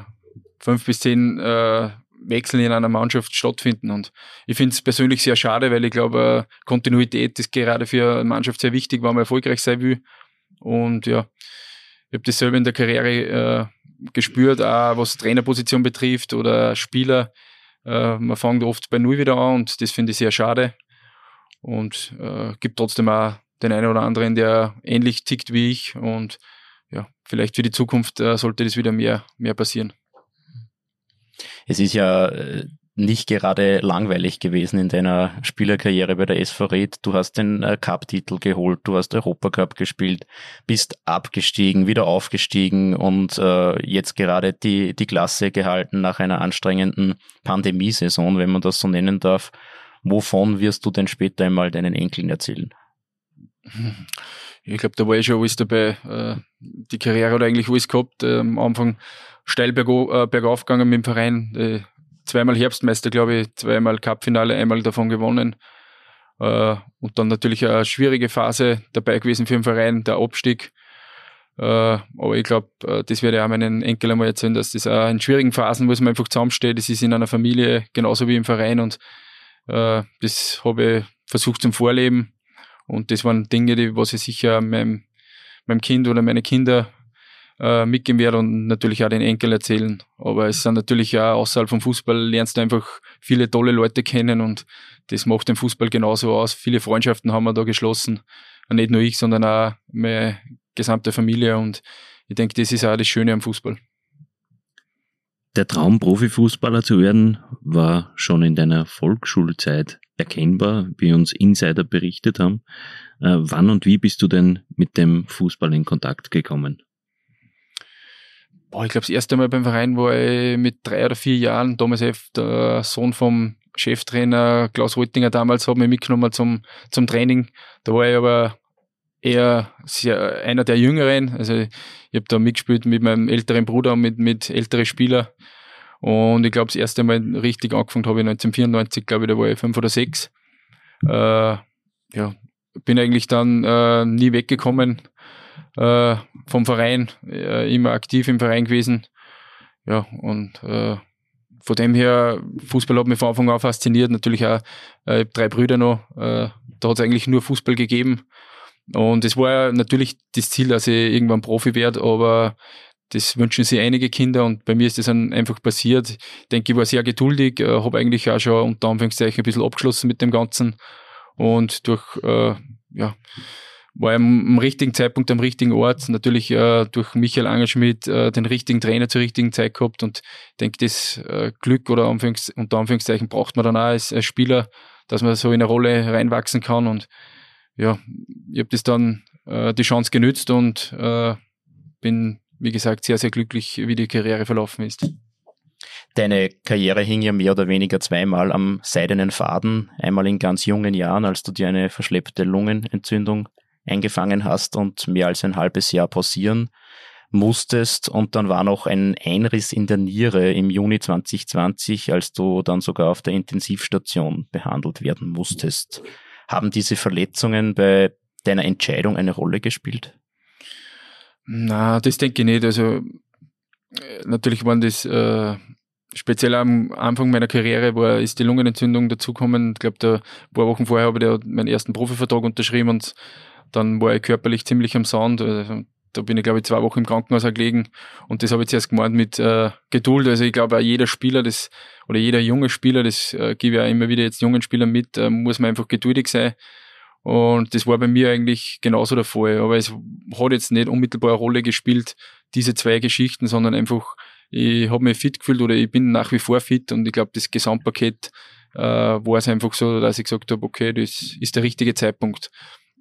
Speaker 4: fünf bis zehn äh, Wechsel in einer Mannschaft stattfinden. Und ich finde es persönlich sehr schade, weil ich glaube, Kontinuität ist gerade für eine Mannschaft sehr wichtig, wenn man erfolgreich sein will. Und ja, ich habe das selber in der Karriere äh, gespürt, auch was Trainerposition betrifft oder Spieler. Äh, man fängt oft bei Null wieder an und das finde ich sehr schade. Und äh, gibt trotzdem auch den einen oder anderen, der ähnlich tickt wie ich. Und ja, vielleicht für die Zukunft äh, sollte das wieder mehr, mehr passieren.
Speaker 3: Es ist ja äh, nicht gerade langweilig gewesen in deiner Spielerkarriere bei der SV Red. Du hast den äh, Cup-Titel geholt, du hast Europacup gespielt, bist abgestiegen, wieder aufgestiegen und äh, jetzt gerade die, die Klasse gehalten nach einer anstrengenden Pandemiesaison, wenn man das so nennen darf. Wovon wirst du denn später einmal deinen Enkeln erzählen?
Speaker 4: Ich glaube, da war ich schon alles dabei. Äh, die Karriere hat eigentlich alles gehabt. Äh, am Anfang steil äh, bergauf gegangen mit dem Verein. Zweimal Herbstmeister, glaube ich, zweimal Cupfinale, einmal davon gewonnen. Und dann natürlich eine schwierige Phase dabei gewesen für den Verein, der Abstieg. Aber ich glaube, das werde ich auch meinen Enkel einmal erzählen, dass das auch in schwierigen Phasen, wo es man einfach zusammensteht, das ist in einer Familie genauso wie im Verein und das habe ich versucht zum Vorleben und das waren Dinge, die was ich sicher meinem, meinem Kind oder meine Kinder äh, mitgeben werde und natürlich auch den Enkel erzählen. Aber es sind natürlich auch außerhalb vom Fußball lernst du einfach viele tolle Leute kennen und das macht den Fußball genauso aus. Viele Freundschaften haben wir da geschlossen. Nicht nur ich, sondern auch meine gesamte Familie und ich denke, das ist auch das Schöne am Fußball.
Speaker 2: Der Traum, Profifußballer zu werden, war schon in deiner Volksschulzeit erkennbar, wie uns Insider berichtet haben. Äh, wann und wie bist du denn mit dem Fußball in Kontakt gekommen?
Speaker 4: Boah, ich glaube, das erste Mal beim Verein war ich mit drei oder vier Jahren. Damals der Sohn vom Cheftrainer Klaus Röttinger damals hat mich mitgenommen zum, zum Training. Da war ich aber eher sehr, einer der Jüngeren. Also ich habe da mitgespielt mit meinem älteren Bruder und mit, mit älteren Spielern. Und ich glaube, das erste Mal richtig angefangen habe ich 1994, glaube ich, da war ich fünf oder sechs. Äh, ja, bin eigentlich dann äh, nie weggekommen. äh, vom Verein, äh, immer aktiv im Verein gewesen. Ja, und äh, von dem her, Fußball hat mich von Anfang an fasziniert. Natürlich auch äh, drei Brüder noch. Äh, da hat es eigentlich nur Fußball gegeben. Und es war natürlich das Ziel, dass ich irgendwann Profi werde, aber das wünschen sich einige Kinder und bei mir ist das dann einfach passiert. Ich denke, ich war sehr geduldig, äh, habe eigentlich auch schon unter Anführungszeichen ein bisschen abgeschlossen mit dem Ganzen. Und durch, äh, ja, war am, richtigen Zeitpunkt am richtigen Ort, natürlich äh, durch Michael Angerschmidt äh, den richtigen Trainer zur richtigen Zeit gehabt. Und ich denke, das äh, Glück oder Anführungs unter Anführungszeichen braucht man dann auch als, als Spieler, dass man so in eine Rolle reinwachsen kann. Und ja, ich habe das dann äh, die Chance genützt und äh, bin wie gesagt, sehr, sehr glücklich, wie die Karriere verlaufen ist.
Speaker 3: Deine Karriere hing ja mehr oder weniger zweimal am seidenen Faden. Einmal in ganz jungen Jahren, als du dir eine verschleppte Lungenentzündung eingefangen hast und mehr als ein halbes Jahr pausieren musstest. Und dann war noch ein Einriss in der Niere im Juni 2020, als du dann sogar auf der Intensivstation behandelt werden musstest. Haben diese Verletzungen bei deiner Entscheidung eine Rolle gespielt?
Speaker 4: Na, das denke ich nicht. Also äh, natürlich waren das äh, speziell am Anfang meiner Karriere war ist die Lungenentzündung dazugekommen. Ich glaube, da ein paar Wochen vorher habe ich meinen ersten Profivertrag unterschrieben und dann war ich körperlich ziemlich am Sand. Also, da bin ich, glaube ich, zwei Wochen im Krankenhaus gelegen und das habe ich zuerst gemeint mit äh, Geduld. Also ich glaube, jeder Spieler, das oder jeder junge Spieler, das äh, gebe ich auch immer wieder jetzt jungen Spielern mit, äh, muss man einfach geduldig sein und das war bei mir eigentlich genauso der Fall. Aber es hat jetzt nicht unmittelbar eine Rolle gespielt, diese zwei Geschichten, sondern einfach, ich habe mich fit gefühlt oder ich bin nach wie vor fit und ich glaube, das Gesamtpaket äh, war es einfach so, dass ich gesagt habe, okay, das ist der richtige Zeitpunkt.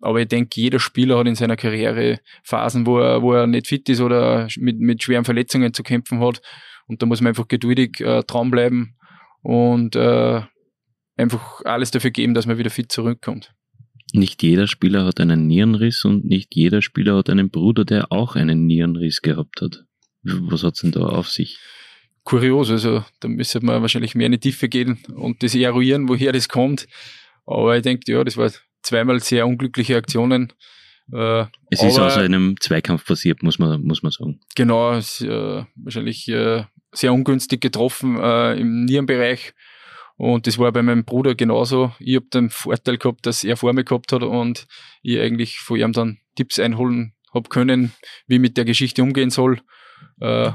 Speaker 4: Aber ich denke, jeder Spieler hat in seiner Karriere Phasen, wo er, wo er nicht fit ist oder mit, mit schweren Verletzungen zu kämpfen hat. Und da muss man einfach geduldig äh, dranbleiben und äh, einfach alles dafür geben, dass man wieder fit zurückkommt.
Speaker 2: Nicht jeder Spieler hat einen Nierenriss und nicht jeder Spieler hat einen Bruder, der auch einen Nierenriss gehabt hat. Was hat's denn da auf sich?
Speaker 4: Kurios, also da müsste man wahrscheinlich mehr in die Tiefe gehen und das eruieren, woher das kommt. Aber ich denke, ja, das war zweimal sehr unglückliche Aktionen.
Speaker 2: Äh, es ist aus einem Zweikampf passiert, muss man, muss man sagen.
Speaker 4: Genau, es, äh, wahrscheinlich äh, sehr ungünstig getroffen äh, im Nierenbereich. Und das war bei meinem Bruder genauso. Ich habe den Vorteil gehabt, dass er vor mir gehabt hat und ich eigentlich von ihm dann Tipps einholen habe können, wie mit der Geschichte umgehen soll. Äh,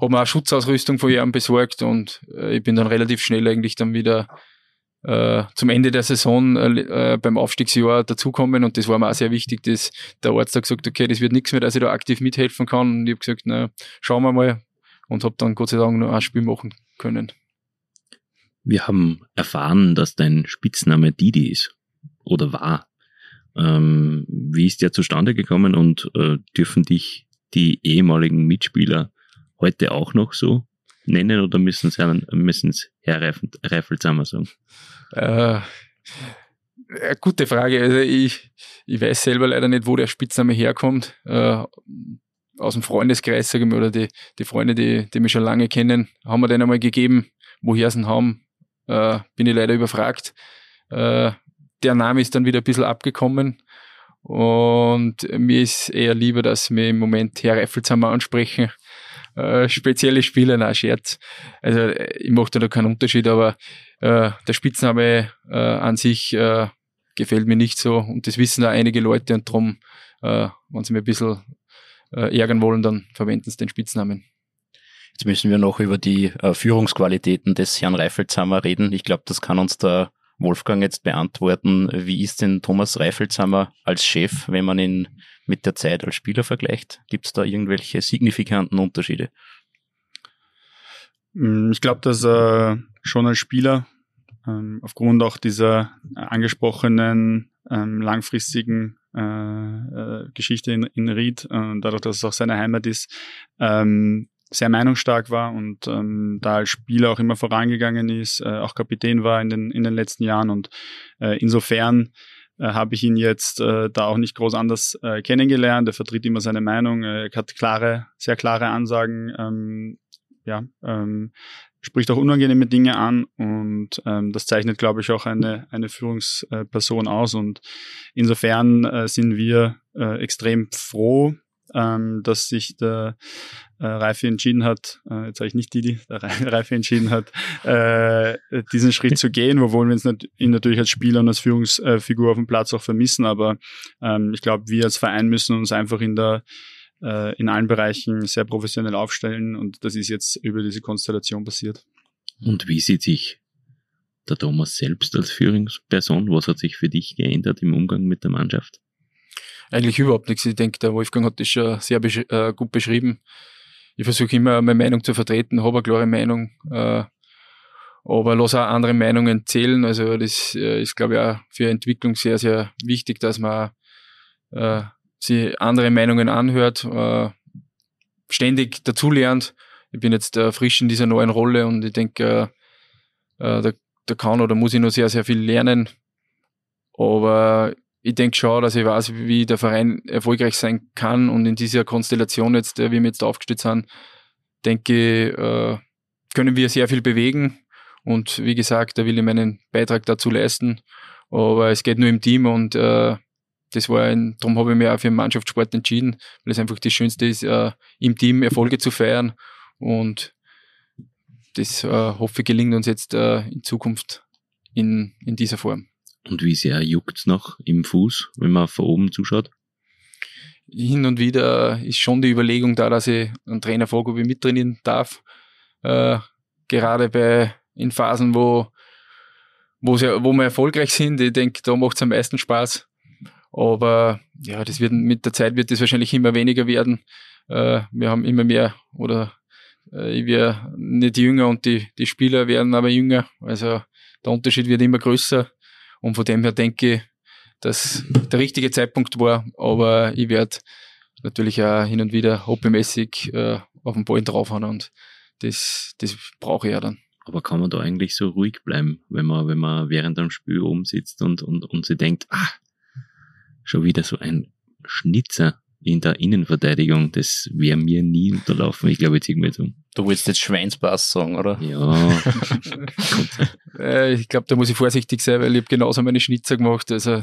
Speaker 4: habe mir auch Schutzausrüstung von ihm besorgt und äh, ich bin dann relativ schnell eigentlich dann wieder äh, zum Ende der Saison äh, äh beim Aufstiegsjahr dazukommen und das war mir auch sehr wichtig, dass der Arzt da gesagt okay, das wird nichts mehr, dass ich da aktiv mithelfen kann und ich habe gesagt, na, schauen wir mal und habe dann Gott sei Dank noch ein Spiel machen können.
Speaker 2: Wir haben erfahren, dass dein Spitzname Didi ist oder war. Ähm, wie ist der zustande gekommen und äh, dürfen dich die ehemaligen Mitspieler heute auch noch so nennen oder müssen sie Herr Reifelsamer sagen?
Speaker 4: Äh, gute Frage. Also ich, ich weiß selber leider nicht, wo der Spitzname herkommt. Äh, aus dem Freundeskreis, sage ich mal, oder die, die Freunde, die, die mich schon lange kennen, haben wir den einmal gegeben, woher sie ihn haben äh, bin ich leider überfragt. Äh, der Name ist dann wieder ein bisschen abgekommen und mir ist eher lieber, dass wir im Moment Herr Reifelshammer ansprechen. Äh, spezielle Spieler, na Scherz. Also ich mache da keinen Unterschied, aber äh, der Spitzname äh, an sich äh, gefällt mir nicht so und das wissen da einige Leute und darum, äh, wenn sie mir ein bisschen äh, ärgern wollen, dann verwenden sie den Spitznamen.
Speaker 3: Jetzt müssen wir noch über die äh, Führungsqualitäten des Herrn Reifelshammer reden. Ich glaube, das kann uns der Wolfgang jetzt beantworten. Wie ist denn Thomas Reifelshammer als Chef, wenn man ihn mit der Zeit als Spieler vergleicht? Gibt es da irgendwelche signifikanten Unterschiede?
Speaker 5: Mm, ich glaube, dass er schon als Spieler ähm, aufgrund auch dieser angesprochenen ähm, langfristigen äh, äh, Geschichte in, in Ried, äh, dadurch, dass es auch seine Heimat ist, ähm, sehr meinungsstark war und ähm, da als Spieler auch immer vorangegangen ist, äh, auch Kapitän war in den, in den letzten Jahren und äh, insofern äh, habe ich ihn jetzt äh, da auch nicht groß anders äh, kennengelernt. Er vertritt immer seine Meinung, er hat klare, sehr klare Ansagen, ähm, ja, ähm, spricht auch unangenehme Dinge an und ähm, das zeichnet, glaube ich, auch eine, eine Führungsperson aus und insofern äh, sind wir äh, extrem froh, ähm, dass sich der äh, Reife entschieden hat, äh, jetzt sage ich nicht Didi, der Reife (laughs) entschieden hat, äh, diesen Schritt zu gehen, obwohl wir uns nat ihn natürlich als Spieler und als Führungsfigur auf dem Platz auch vermissen, aber ähm, ich glaube, wir als Verein müssen uns einfach in der äh, in allen Bereichen sehr professionell aufstellen und das ist jetzt über diese Konstellation passiert.
Speaker 2: Und wie sieht sich der Thomas selbst als Führungsperson? Was hat sich für dich geändert im Umgang mit der Mannschaft?
Speaker 4: Eigentlich überhaupt nichts. Ich denke, der Wolfgang hat das schon sehr besch äh, gut beschrieben. Ich versuche immer meine Meinung zu vertreten, habe eine klare Meinung, äh, aber lass auch andere Meinungen zählen. Also das äh, ist, glaube ich, auch für Entwicklung sehr, sehr wichtig, dass man äh, sich andere Meinungen anhört, äh, ständig dazulernt. Ich bin jetzt äh, frisch in dieser neuen Rolle und ich denke, äh, äh, da, da kann oder muss ich noch sehr, sehr viel lernen. Aber ich denke schon, dass ich weiß, wie der Verein erfolgreich sein kann und in dieser Konstellation jetzt, wie wir jetzt aufgestellt sind, denke ich, äh, können wir sehr viel bewegen. Und wie gesagt, da will ich meinen Beitrag dazu leisten, aber es geht nur im Team und äh, das war ein, darum habe ich mich auch für den Mannschaftssport entschieden, weil es einfach das Schönste ist, äh, im Team Erfolge zu feiern. Und das äh, hoffe ich gelingt uns jetzt äh, in Zukunft in, in dieser Form.
Speaker 2: Und wie sehr juckt's noch im Fuß, wenn man von oben zuschaut?
Speaker 4: Hin und wieder ist schon die Überlegung da, dass ich einen Trainer Vorgabe mittrainieren darf. Äh, gerade bei in Phasen, wo, wo, sie, wo wir erfolgreich sind. Ich denke, da macht es am meisten Spaß. Aber ja, das wird mit der Zeit wird das wahrscheinlich immer weniger werden. Äh, wir haben immer mehr oder äh, ich werde nicht jünger und die, die Spieler werden aber jünger. Also der Unterschied wird immer größer. Und von dem her denke ich, dass der richtige Zeitpunkt war, aber ich werde natürlich auch hin und wieder hobbymäßig äh, auf den Ball draufhauen und das, das brauche ich ja dann.
Speaker 2: Aber kann man da eigentlich so ruhig bleiben, wenn man, wenn man während dem Spiel oben sitzt und, und, und sie denkt, ah, schon wieder so ein Schnitzer in der Innenverteidigung, das wäre mir nie unterlaufen. Ich glaube, jetzt um.
Speaker 3: Du willst jetzt Schweinspass sagen, oder?
Speaker 2: Ja. (laughs)
Speaker 4: äh, ich glaube, da muss ich vorsichtig sein, weil ich habe genauso meine Schnitzer gemacht. Also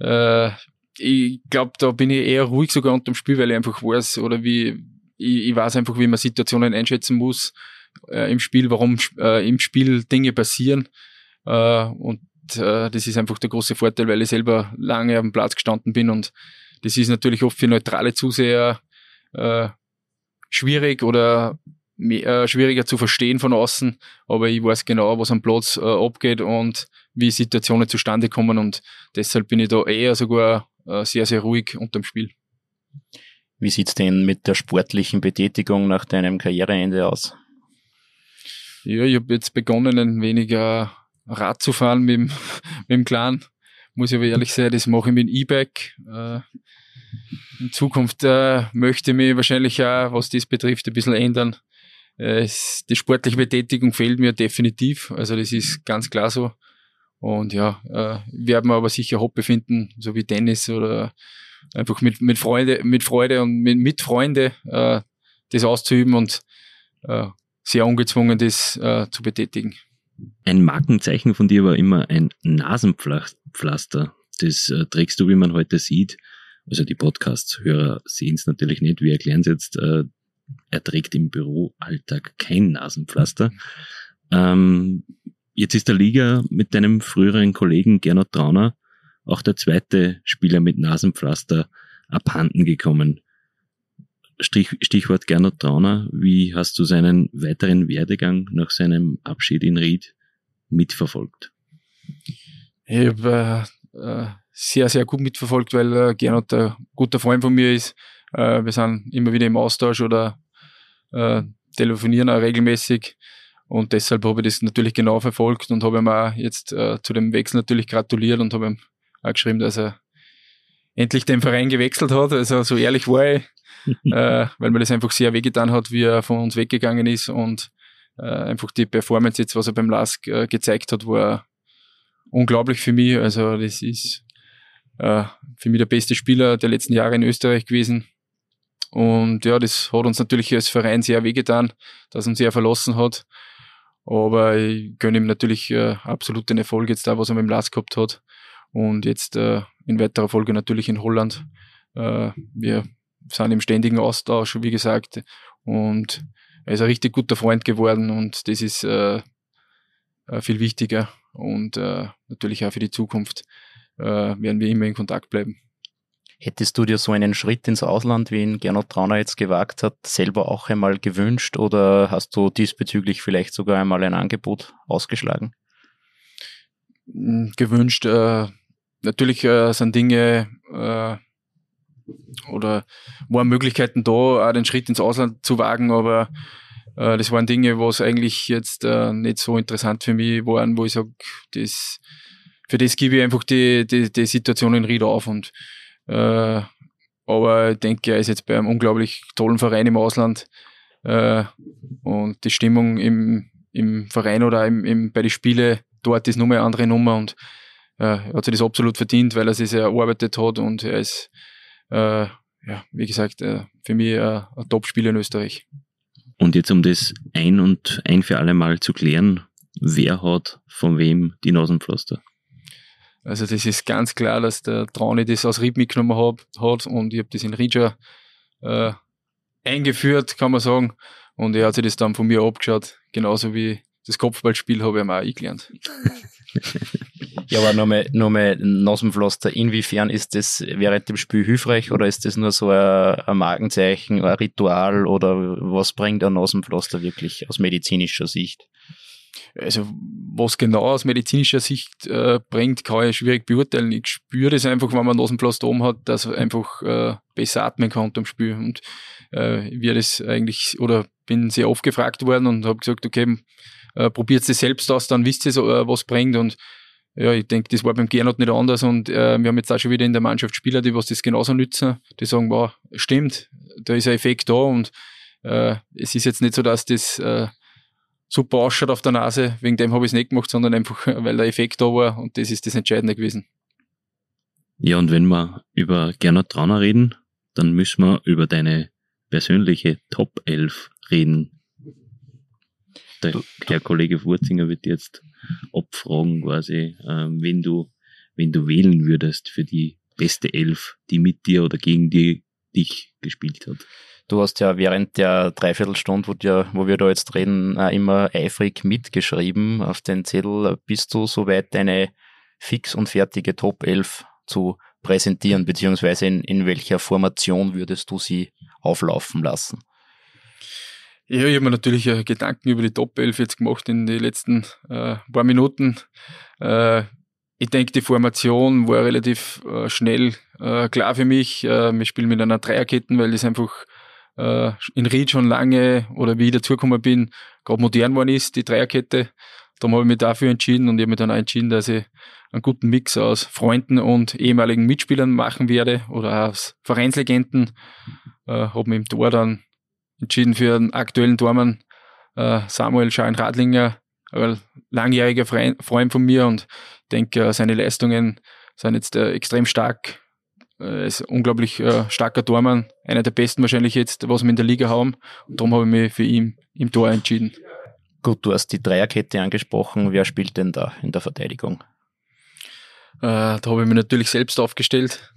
Speaker 4: äh, ich glaube, da bin ich eher ruhig sogar unter dem Spiel, weil ich einfach weiß, oder wie, ich, ich weiß einfach, wie man Situationen einschätzen muss äh, im Spiel, warum äh, im Spiel Dinge passieren. Äh, und äh, das ist einfach der große Vorteil, weil ich selber lange auf dem Platz gestanden bin und das ist natürlich oft für neutrale Zuseher äh, schwierig oder mehr, äh, schwieriger zu verstehen von außen, aber ich weiß genau, was am Platz äh, abgeht und wie Situationen zustande kommen und deshalb bin ich da eher sogar äh, sehr, sehr ruhig unterm Spiel.
Speaker 3: Wie sieht's denn mit der sportlichen Betätigung nach deinem Karriereende aus?
Speaker 4: Ja, ich habe jetzt begonnen, ein wenig äh, Rad zu fahren mit dem, (laughs) mit dem Clan muss ich aber ehrlich sein, das mache ich mit dem E-Bike. In Zukunft äh, möchte ich mich wahrscheinlich auch, was das betrifft, ein bisschen ändern. Äh, die sportliche Betätigung fehlt mir definitiv, also das ist ganz klar so. Und ja, äh, werden wir aber sicher Hobby finden, so wie Tennis oder einfach mit, mit Freude, mit Freude und mit, mit Freunde äh, das auszuüben und äh, sehr ungezwungen das äh, zu betätigen.
Speaker 2: Ein Markenzeichen von dir war immer ein Nasenpflaster. Das äh, trägst du, wie man heute sieht. Also die Podcast-Hörer sehen es natürlich nicht. Wir erklären es jetzt. Äh, er trägt im Büroalltag kein Nasenpflaster. Ähm, jetzt ist der Liga mit deinem früheren Kollegen Gernot Trauner auch der zweite Spieler mit Nasenpflaster abhanden gekommen. Stich, Stichwort Gernot Trauner, wie hast du seinen weiteren Werdegang nach seinem Abschied in Ried mitverfolgt?
Speaker 4: Ich habe äh, sehr, sehr gut mitverfolgt, weil äh, Gernot ein guter Freund von mir ist. Äh, wir sind immer wieder im Austausch oder äh, telefonieren auch regelmäßig. Und deshalb habe ich das natürlich genau verfolgt und habe ihm auch jetzt äh, zu dem Wechsel natürlich gratuliert und habe ihm auch geschrieben, dass er endlich den Verein gewechselt hat. Also so ehrlich war ich äh, (laughs) weil mir das einfach sehr wehgetan hat, wie er von uns weggegangen ist und äh, einfach die Performance jetzt, was er beim LASK äh, gezeigt hat, war unglaublich für mich. Also das ist äh, für mich der beste Spieler der letzten Jahre in Österreich gewesen. Und ja, das hat uns natürlich als Verein sehr wehgetan, dass er uns sehr verlassen hat. Aber ich gönne ihm natürlich äh, absolut den Erfolg jetzt da, was er mit dem LASK gehabt hat. Und jetzt äh, in weiterer Folge natürlich in Holland Äh, wir sind im ständigen Austausch, wie gesagt, und er ist ein richtig guter Freund geworden und das ist äh, äh, viel wichtiger und äh, natürlich auch für die Zukunft äh, werden wir immer in Kontakt bleiben.
Speaker 3: Hättest du dir so einen Schritt ins Ausland, wie ihn Gernot Trauner jetzt gewagt hat, selber auch einmal gewünscht oder hast du diesbezüglich vielleicht sogar einmal ein Angebot ausgeschlagen?
Speaker 4: Hm, gewünscht, äh, natürlich äh, sind Dinge äh, oder waren Möglichkeiten da, auch den Schritt ins Ausland zu wagen, aber äh, das waren Dinge, was eigentlich jetzt äh, nicht so interessant für mich waren, wo ich sage, das, für das gebe ich einfach die, die, die Situation in Ried auf und äh, aber ich denke, er ist jetzt bei einem unglaublich tollen Verein im Ausland. Äh, und die Stimmung im, im Verein oder im, im, bei den Spielen dort ist nochmal eine andere Nummer und äh, er hat sich das absolut verdient, weil er sich sehr erarbeitet hat und er ist, äh, ja, wie gesagt, äh, für mich ein Top-Spieler in Österreich.
Speaker 2: Und jetzt, um das ein und ein für alle Mal zu klären, wer hat von wem die Nasenpflaster?
Speaker 4: Also das ist ganz klar, dass der Trauni das aus Ried mitgenommen hat, hat und ich habe das in Rija äh, eingeführt, kann man sagen. Und er hat sich das dann von mir abgeschaut, genauso wie das Kopfballspiel habe ich ihm auch eingelernt. (laughs)
Speaker 3: ja, aber nochmal, nochmal Nasenpflaster, inwiefern ist das während dem Spiel hilfreich oder ist das nur so ein, ein Markenzeichen, ein Ritual oder was bringt ein Nasenpflaster wirklich aus medizinischer Sicht?
Speaker 4: Also was genau aus medizinischer Sicht äh, bringt, kann ich schwierig beurteilen. Ich spüre das einfach, wenn man Nasenpflaster oben hat, dass er einfach äh, besser atmen kann unterm Spiel. Und äh, wir das eigentlich, oder bin sehr oft gefragt worden und habe gesagt, okay, äh, probiert es selbst aus, dann wisst ihr, äh, was bringt. Und ja, ich denke, das war beim Gernot nicht anders und äh, wir haben jetzt auch schon wieder in der Mannschaft Spieler, die was das genauso nützen, die sagen, wow, stimmt, da ist ein Effekt da und äh, es ist jetzt nicht so, dass das äh, super ausschaut auf der Nase. Wegen dem habe ich es nicht gemacht, sondern einfach, weil der Effekt da war und das ist das Entscheidende gewesen.
Speaker 2: Ja, und wenn wir über Gernot Trauner reden, dann müssen wir über deine persönliche Top 11 reden. Der Herr Kollege Wurzinger wird jetzt abfragen, quasi, ähm, wenn du, wenn du wählen würdest für die beste Elf, die mit dir oder gegen die, dich gespielt hat.
Speaker 3: Du hast ja während der Dreiviertelstunde, wo, dir, wo wir da jetzt reden, immer eifrig mitgeschrieben auf den Zettel. Bist du soweit, deine fix und fertige Top 11 zu präsentieren, beziehungsweise in, in welcher Formation würdest du sie auflaufen lassen?
Speaker 4: Ja, ich habe mir natürlich äh, Gedanken über die Top 11 jetzt gemacht in den letzten äh, paar Minuten. Äh, ich denke, die Formation war relativ äh, schnell äh, klar für mich. Äh, wir spielen mit einer Dreierkette, weil das einfach äh, in Ried schon lange oder wie ich dazugekommen bin, gerade modern worden ist, die Dreierkette. Darum habe ich mich dafür entschieden und ich habe mich dann auch entschieden, dass ich einen guten Mix aus Freunden und ehemaligen Mitspielern machen werde oder aus Vereinslegenden. Äh, habe mich im Tor dann entschieden für einen aktuellen Tormann äh, Samuel Schein-Radlinger, ein langjähriger Freund von mir und denke, seine Leistungen sind jetzt äh, extrem stark er ist ein unglaublich äh, starker Tormann, einer der besten wahrscheinlich jetzt, was wir in der Liga haben. Und darum habe ich mich für ihn im Tor entschieden.
Speaker 3: Gut, du hast die Dreierkette angesprochen. Wer spielt denn da in der Verteidigung?
Speaker 4: Äh, da habe ich mich natürlich selbst aufgestellt.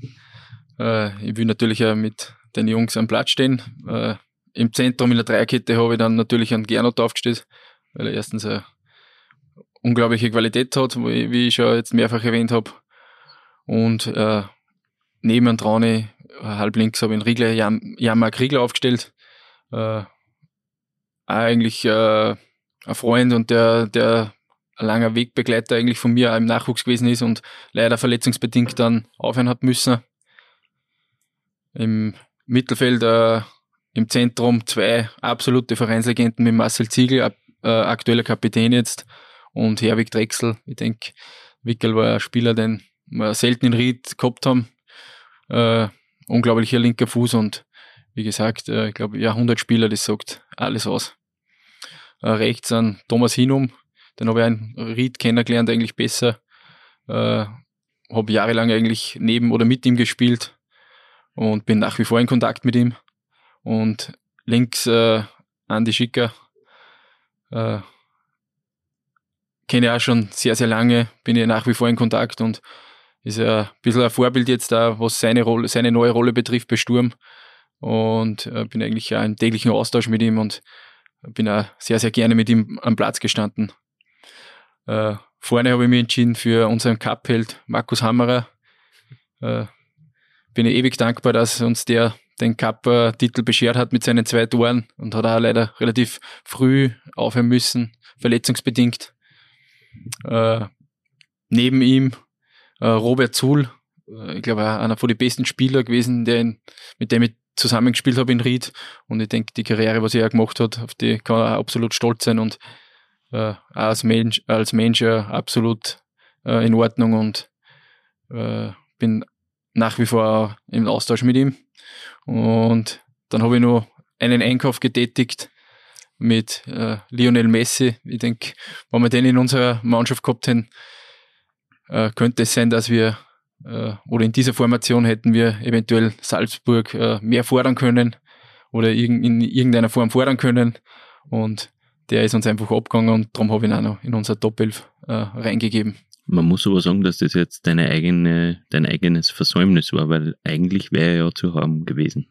Speaker 4: Äh, ich will natürlich auch mit den Jungs am Platz stehen. Äh, Im Zentrum in der Dreierkette habe ich dann natürlich einen Gernot aufgestellt, weil er erstens eine unglaubliche Qualität hat, wie ich schon jetzt mehrfach erwähnt habe. Und äh, neben Trauni, äh, halb links habe ich einen Riegler, Jan, Jan-Marc Riegler aufgestellt. Äh, eigentlich äh, ein Freund und der, der ein langer Wegbegleiter eigentlich von mir im Nachwuchs gewesen ist und leider verletzungsbedingt dann aufhören hat müssen. Im Mittelfeld, äh, im Zentrum zwei absolute Vereinslegenden mit Marcel Ziegel, äh, aktueller Kapitän jetzt, und Herwig Drechsel. Ich denke, Wickel war ein Spieler, den wir selten in Ried gehabt haben, äh, unglaublicher linker Fuß und wie gesagt, äh, ich glaube, ja, 100 Spieler, das sagt alles aus. Äh, rechts an Thomas Hinum, den habe ich einen Ried kennengelernt, eigentlich besser. Äh, habe jahrelang eigentlich neben oder mit ihm gespielt und bin nach wie vor in Kontakt mit ihm. Und links äh, Andi Schicker, äh, kenne ich auch schon sehr, sehr lange, bin ich nach wie vor in Kontakt und ist ein bisschen ein Vorbild jetzt da, was seine Rolle, seine neue Rolle betrifft bei Sturm. Und äh, bin eigentlich auch im täglichen Austausch mit ihm und bin auch sehr, sehr gerne mit ihm am Platz gestanden. Äh, vorne habe ich mich entschieden für unseren Cup-Held Markus Hammerer. Äh, bin ich ewig dankbar, dass uns der den Cup-Titel beschert hat mit seinen zwei Toren und hat auch leider relativ früh aufhören müssen, verletzungsbedingt. Äh, neben ihm äh, Robert Zuhl, äh, ich glaube einer von den besten Spieler gewesen, der in, mit dem ich zusammengespielt habe in Ried. Und ich denke, die Karriere, was er gemacht hat, auf die kann er absolut stolz sein und äh, als Mensch, als Mensch äh, absolut äh, in Ordnung und äh, bin nach wie vor im Austausch mit ihm. Und dann habe ich noch einen Einkauf getätigt mit äh, Lionel Messi. Ich denke, wenn wir den in unserer Mannschaft gehabt hätten, äh, könnte es sein, dass wir äh, oder in dieser Formation hätten wir eventuell Salzburg äh, mehr fordern können oder in, in irgendeiner Form fordern können. Und der ist uns einfach abgegangen und darum habe ich ihn auch noch in unser Top 11 äh, reingegeben.
Speaker 2: Man muss aber sagen, dass das jetzt deine eigene, dein eigenes Versäumnis war, weil eigentlich wäre er ja zu haben gewesen.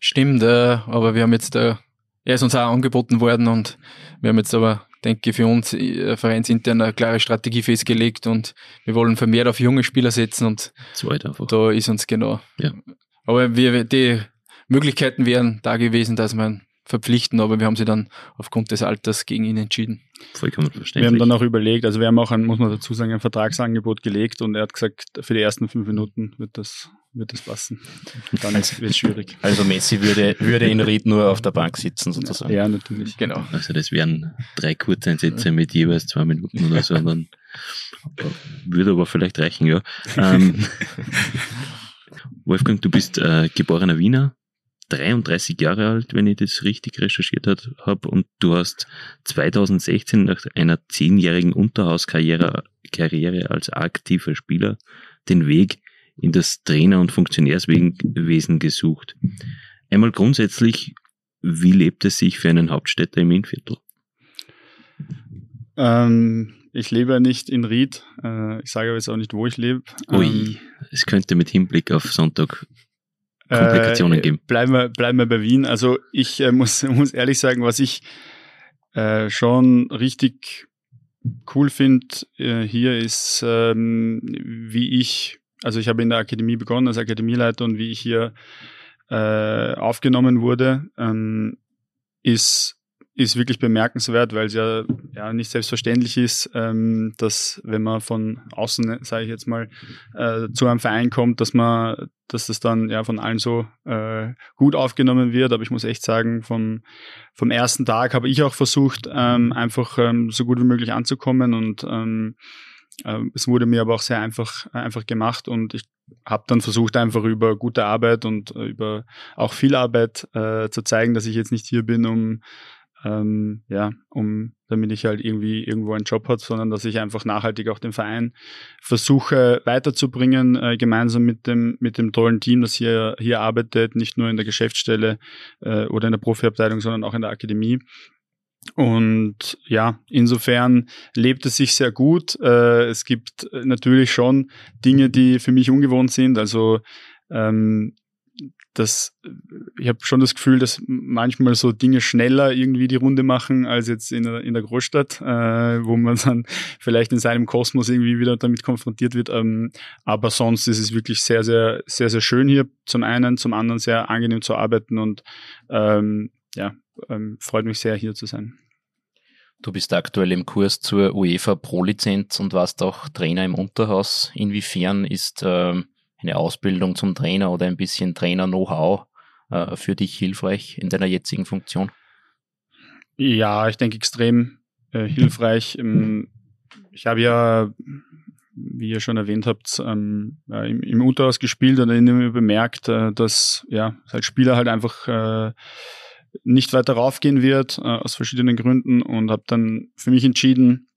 Speaker 4: Stimmt, äh, aber wir haben jetzt, äh, er ist uns auch angeboten worden und wir haben jetzt aber, denke ich, für uns äh, vereinsintern eine klare Strategie festgelegt und wir wollen vermehrt auf junge Spieler setzen und da ist uns genau. Ja. Aber wir, die Möglichkeiten wären da gewesen, dass man verpflichten, aber wir haben sie dann aufgrund des Alters gegen ihn entschieden.
Speaker 5: Vollkommen verständlich. Wir haben dann auch überlegt, also wir haben auch ein, muss man dazu sagen, ein Vertragsangebot gelegt und er hat gesagt, für die ersten fünf Minuten wird das, wird das passen. (laughs)
Speaker 3: Dann wird es schwierig. Also Messi würde, würde in Ried nur auf der Bank sitzen sozusagen.
Speaker 5: Ja, natürlich.
Speaker 2: Genau. Also das wären drei Kurzeinsätze mit jeweils zwei Minuten oder so, dann würde aber vielleicht reichen, ja. Ähm, (laughs) Wolfgang, du bist äh, geborener Wiener, 33 Jahre alt, wenn ich das richtig recherchiert habe, und du hast 2016 nach einer zehnjährigen Unterhauskarriere Karriere als aktiver Spieler den Weg in das Trainer- und Funktionärswesen gesucht. Einmal grundsätzlich, wie lebt es sich für einen Hauptstädter im Innviertel?
Speaker 5: Ähm, ich lebe nicht in Ried. Äh, ich sage aber jetzt auch nicht, wo ich lebe.
Speaker 2: Ui, ähm, es könnte mit Hinblick auf Sonntag Komplikationen äh, geben.
Speaker 5: Bleiben wir, bleiben wir bei Wien. Also ich äh, muss, (laughs) muss ehrlich sagen, was ich äh, schon richtig cool finde äh, hier ist, ähm, wie ich, also ich habe in der Akademie begonnen als Akademieleiter und wie ich hier äh, aufgenommen wurde, ähm, ist ist wirklich bemerkenswert, weil es ja, ja nicht selbstverständlich ist, ähm, dass wenn man von außen, sage ich jetzt mal, äh, zu einem Verein kommt, dass man, dass das dann ja von allen so äh, gut aufgenommen wird. Aber ich muss echt sagen, vom, vom ersten Tag habe ich auch versucht, ähm, einfach ähm, so gut wie möglich anzukommen und ähm, äh, es wurde mir aber auch sehr einfach, einfach gemacht und ich habe dann versucht, einfach über gute Arbeit und äh, über auch viel Arbeit äh, zu zeigen, dass ich jetzt nicht hier bin, um ähm, ja, um damit ich halt irgendwie irgendwo einen Job habe, sondern dass ich einfach nachhaltig auch den Verein versuche weiterzubringen, äh, gemeinsam mit dem mit dem tollen Team, das hier hier arbeitet, nicht nur in der Geschäftsstelle äh, oder in der Profiabteilung, sondern auch in der Akademie. Und ja, insofern lebt es sich sehr gut. Äh, es gibt natürlich schon Dinge, die für mich ungewohnt sind. Also ähm, das, ich habe schon das Gefühl, dass manchmal so Dinge schneller irgendwie die Runde machen als jetzt in in der Großstadt, äh, wo man dann (laughs) vielleicht in seinem Kosmos irgendwie wieder damit konfrontiert wird. Ähm, aber sonst ist es wirklich sehr, sehr, sehr, sehr schön hier zum einen, zum anderen sehr angenehm zu arbeiten und ähm, ja, ähm, freut mich sehr hier zu sein.
Speaker 3: Du bist aktuell im Kurs zur UEFA Pro-Lizenz und warst auch Trainer im Unterhaus. Inwiefern ist ähm, eine Ausbildung zum Trainer oder ein bisschen Trainer-Know-how äh, für dich hilfreich in deiner jetzigen Funktion?
Speaker 5: Ja, ich denke extrem äh, hilfreich. Ähm, ich habe ja, wie ihr schon erwähnt habt, ähm, im, im Unterhaus gespielt und dann immer bemerkt, äh, dass ja, als Spieler halt einfach äh, nicht weiter raufgehen wird, äh, aus verschiedenen Gründen und habe dann für mich entschieden,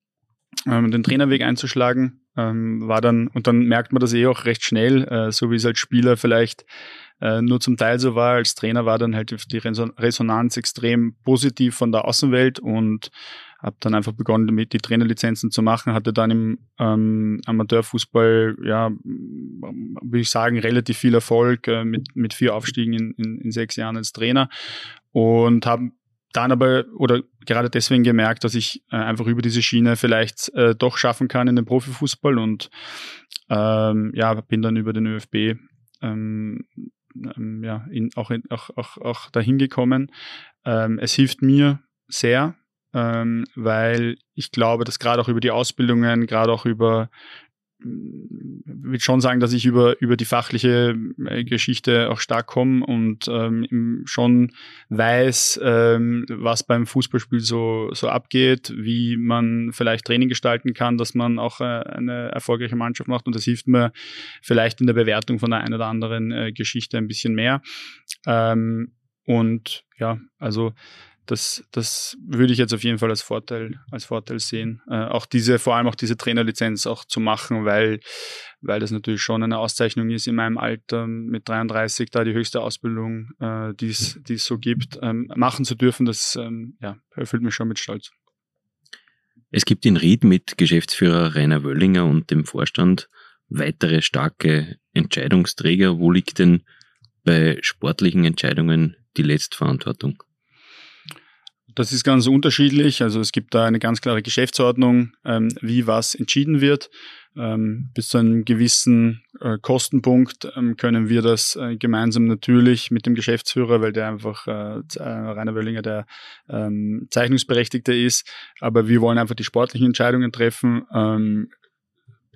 Speaker 5: ähm, den Trainerweg einzuschlagen ähm, war dann, und dann merkt man das eh auch recht schnell, äh, so wie es als Spieler vielleicht äh, nur zum Teil so war, als Trainer war dann halt die Resonanz extrem positiv von der Außenwelt und habe dann einfach begonnen, damit die Trainerlizenzen zu machen, hatte dann im ähm, Amateurfußball, ja, würde ich sagen, relativ viel Erfolg äh, mit, mit vier Aufstiegen in, in, in sechs Jahren als Trainer und habe dann aber oder gerade deswegen gemerkt, dass ich äh, einfach über diese Schiene vielleicht äh, doch schaffen kann in den Profifußball und ähm, ja, bin dann über den ÖFB ähm, ähm, ja, in, auch, in, auch, auch, auch dahin gekommen. Ähm, es hilft mir sehr, ähm, weil ich glaube, dass gerade auch über die Ausbildungen, gerade auch über, will schon sagen, dass ich über, über die fachliche äh, Geschichte auch stark komme und ähm, schon weiß, ähm, was beim Fußballspiel so, so abgeht, wie man vielleicht Training gestalten kann, dass man auch äh, eine erfolgreiche Mannschaft macht und das hilft mir vielleicht in der Bewertung von der einen oder anderen äh, Geschichte ein bisschen mehr. Ähm, und ja, also das, das würde ich jetzt auf jeden Fall als Vorteil, als Vorteil sehen. Äh, auch diese, vor allem auch diese Trainerlizenz auch zu machen, weil, weil das natürlich schon eine Auszeichnung ist in meinem Alter mit 33, da die höchste Ausbildung, äh, die es so gibt, ähm, machen zu dürfen, das ähm, ja, erfüllt mich schon mit Stolz.
Speaker 2: Es gibt in Ried mit Geschäftsführer Rainer Wöllinger und dem Vorstand weitere starke Entscheidungsträger. Wo liegt denn bei sportlichen Entscheidungen die Letztverantwortung?
Speaker 5: Das ist ganz unterschiedlich. Also es gibt da eine ganz klare Geschäftsordnung, ähm, wie was entschieden wird. Ähm, bis zu einem gewissen äh, Kostenpunkt ähm, können wir das äh, gemeinsam natürlich mit dem Geschäftsführer, weil der einfach äh, äh Rainer Wöllinger der ähm, Zeichnungsberechtigte ist. Aber wir wollen einfach die sportlichen Entscheidungen treffen. Ähm,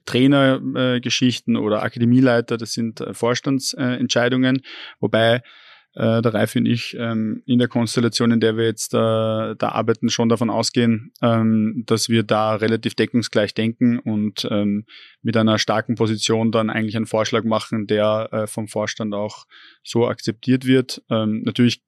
Speaker 5: Trainergeschichten oder Akademieleiter, das sind äh, Vorstandsentscheidungen, wobei äh, der Ralf und ich ähm, in der Konstellation, in der wir jetzt äh, da arbeiten, schon davon ausgehen, ähm, dass wir da relativ deckungsgleich denken und ähm, mit einer starken Position dann eigentlich einen Vorschlag machen, der äh, vom Vorstand auch so akzeptiert wird. Ähm, natürlich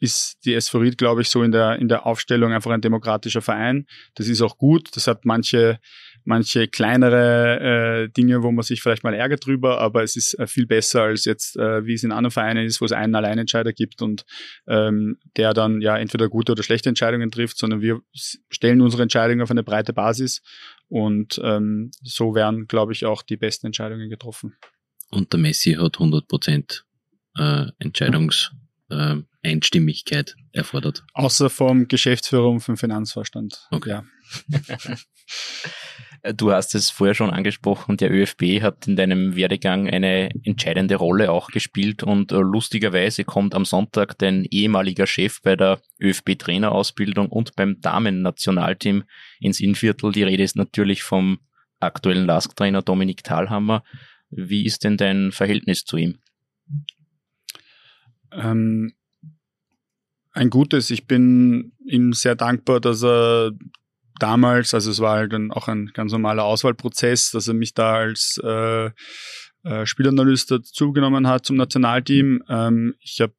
Speaker 5: ist die SV glaube ich, so in der, in der Aufstellung einfach ein demokratischer Verein. Das ist auch gut. Das hat manche, manche kleinere äh, Dinge, wo man sich vielleicht mal ärgert drüber, aber es ist äh, viel besser als jetzt, äh, wie es in anderen Vereinen ist, wo es einen Alleinentscheider gibt und ähm, der dann ja entweder gute oder schlechte Entscheidungen trifft, sondern wir stellen unsere Entscheidungen auf eine breite Basis und ähm, so werden, glaube ich, auch die besten Entscheidungen getroffen.
Speaker 2: Und der Messi hat 100 Prozent äh, Entscheidungs- äh, Einstimmigkeit erfordert.
Speaker 5: Außer vom Geschäftsführer und vom Finanzvorstand.
Speaker 2: Okay. Ja. (laughs)
Speaker 3: Du hast es vorher schon angesprochen, der ÖFB hat in deinem Werdegang eine entscheidende Rolle auch gespielt und äh, lustigerweise kommt am Sonntag dein ehemaliger Chef bei der ÖFB-Trainerausbildung und beim Damen-Nationalteam ins Innviertel. Die Rede ist natürlich vom aktuellen LASK-Trainer Dominik Thalhammer. Wie ist denn dein Verhältnis zu ihm?
Speaker 5: Ähm, ein gutes. Ich bin ihm sehr dankbar, dass er damals, also es war halt dann auch ein ganz normaler Auswahlprozess, dass er mich da als äh, äh, Spielanalyst dazugenommen hat zum Nationalteam. Ähm, ich habe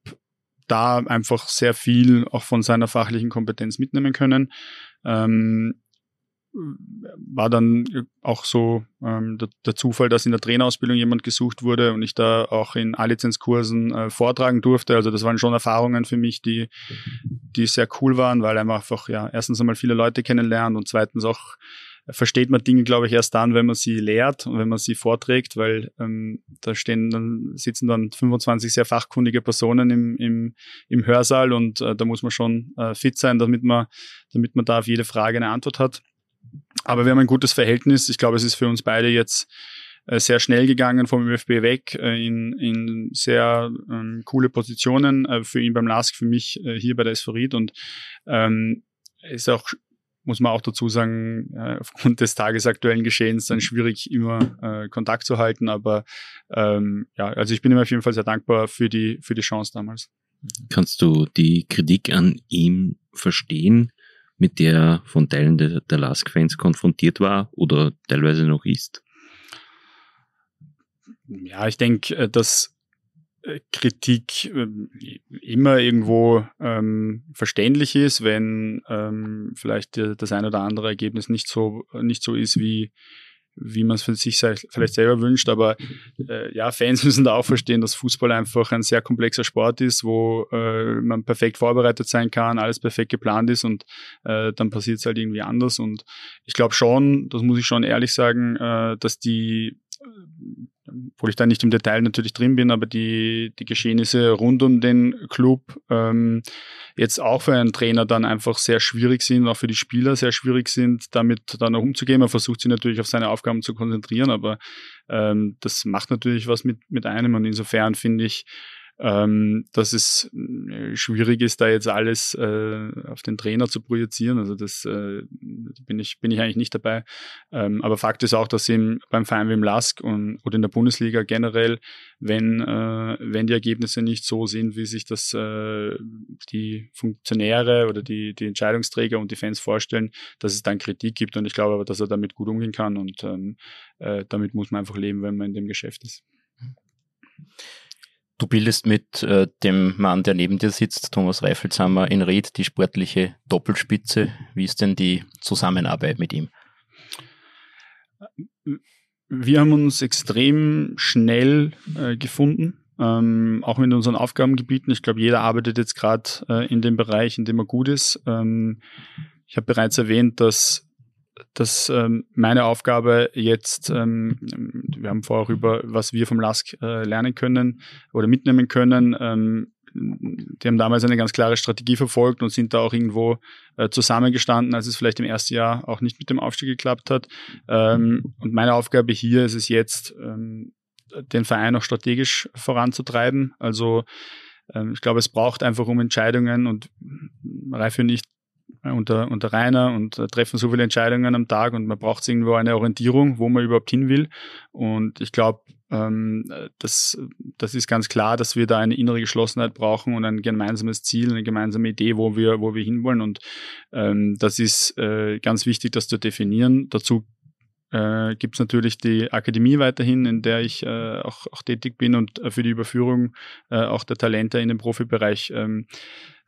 Speaker 5: da einfach sehr viel auch von seiner fachlichen Kompetenz mitnehmen können. Ähm, war dann auch so ähm, der, der, Zufall, dass in der Trainerausbildung jemand gesucht wurde und ich da auch in A-Lizenzkursen äh, vortragen durfte. Also das waren schon Erfahrungen für mich, die, die sehr cool waren, weil einfach ja erstens einmal viele Leute kennenlernt und zweitens auch versteht man Dinge, glaube ich, erst dann, wenn man sie lehrt und wenn man sie vorträgt, weil ähm, da stehen dann, sitzen dann 25 sehr fachkundige Personen im, im, im Hörsaal und äh, da muss man schon äh, fit sein, damit man, damit man da auf jede Frage eine Antwort hat. Aber wir haben ein gutes Verhältnis. Ich glaube, es ist für uns beide jetzt äh, sehr schnell gegangen vom ÖFB weg äh, in, in sehr ähm, coole Positionen. Äh, für ihn beim LASK, für mich äh, hier bei der Esphorit. Und ähm, ist auch, muss man auch dazu sagen, äh, aufgrund des tagesaktuellen Geschehens dann schwierig, immer äh, Kontakt zu halten. Aber ähm, ja, also ich bin ihm auf jeden Fall sehr dankbar für die, für die Chance damals.
Speaker 2: Kannst du die Kritik an ihm verstehen? Mit der von Teilen der, der Lask-Fans konfrontiert war oder teilweise noch ist?
Speaker 5: Ja, ich denke, äh, dass äh, Kritik ähm, immer irgendwo ähm, verständlich ist, wenn ähm, vielleicht das ein oder andere Ergebnis nicht so nicht so ist wie wie man es für sich vielleicht selber wünscht. Aber äh, ja, Fans (laughs) müssen da auch verstehen, dass Fußball einfach ein sehr komplexer Sport ist, wo äh, man perfekt vorbereitet sein kann, alles perfekt geplant ist und äh, dann passiert es halt irgendwie anders. Und ich glaube schon, das muss ich schon ehrlich sagen, äh, dass die obwohl ich da nicht im Detail natürlich drin bin, aber die, die Geschehnisse rund um den Club ähm, jetzt auch für einen Trainer dann einfach sehr schwierig sind, auch für die Spieler sehr schwierig sind, damit dann auch umzugehen. Man versucht sich natürlich auf seine Aufgaben zu konzentrieren, aber ähm, das macht natürlich was mit, mit einem und insofern finde ich, ähm, dass es äh, schwierig ist, da jetzt alles äh, auf den Trainer zu projizieren. Also das äh, bin ich bin ich eigentlich nicht dabei. Ähm, aber Fakt ist auch, dass im, beim Verein wie im Lask und, oder in der Bundesliga generell, wenn äh, wenn die Ergebnisse nicht so sind, wie sich das äh, die Funktionäre oder die die Entscheidungsträger und die Fans vorstellen, dass es dann Kritik gibt. Und ich glaube aber, dass er damit gut umgehen kann und ähm, äh, damit muss man einfach leben, wenn man in dem Geschäft ist.
Speaker 3: Du bildest mit äh, dem Mann, der neben dir sitzt, Thomas Reifelshammer, in Ried die sportliche Doppelspitze. Wie ist denn die Zusammenarbeit mit ihm?
Speaker 5: Wir haben uns extrem schnell äh, gefunden, ähm, auch mit unseren Aufgabengebieten. Ich glaube, jeder arbeitet jetzt gerade äh, in dem Bereich, in dem er gut ist. Ähm, ich habe bereits erwähnt, dass dass ähm, meine Aufgabe jetzt, ähm, wir haben vorher über, was wir vom LASK äh, lernen können oder mitnehmen können. Ähm, die haben damals eine ganz klare Strategie verfolgt und sind da auch irgendwo äh, zusammengestanden, als es vielleicht im ersten Jahr auch nicht mit dem Aufstieg geklappt hat. Ähm, und meine Aufgabe hier ist es jetzt, ähm, den Verein auch strategisch voranzutreiben. Also ähm, ich glaube, es braucht einfach um Entscheidungen und Reife nicht unter, unter Rainer und äh, treffen so viele Entscheidungen am Tag und man braucht irgendwo eine Orientierung, wo man überhaupt hin will. Und ich glaube, ähm, das, das ist ganz klar, dass wir da eine innere Geschlossenheit brauchen und ein gemeinsames Ziel, eine gemeinsame Idee, wo wir, wo wir hinwollen. Und ähm, das ist äh, ganz wichtig, das zu definieren. Dazu äh, gibt es natürlich die Akademie weiterhin, in der ich äh, auch, auch tätig bin und äh, für die Überführung äh, auch der Talente in den Profibereich ähm,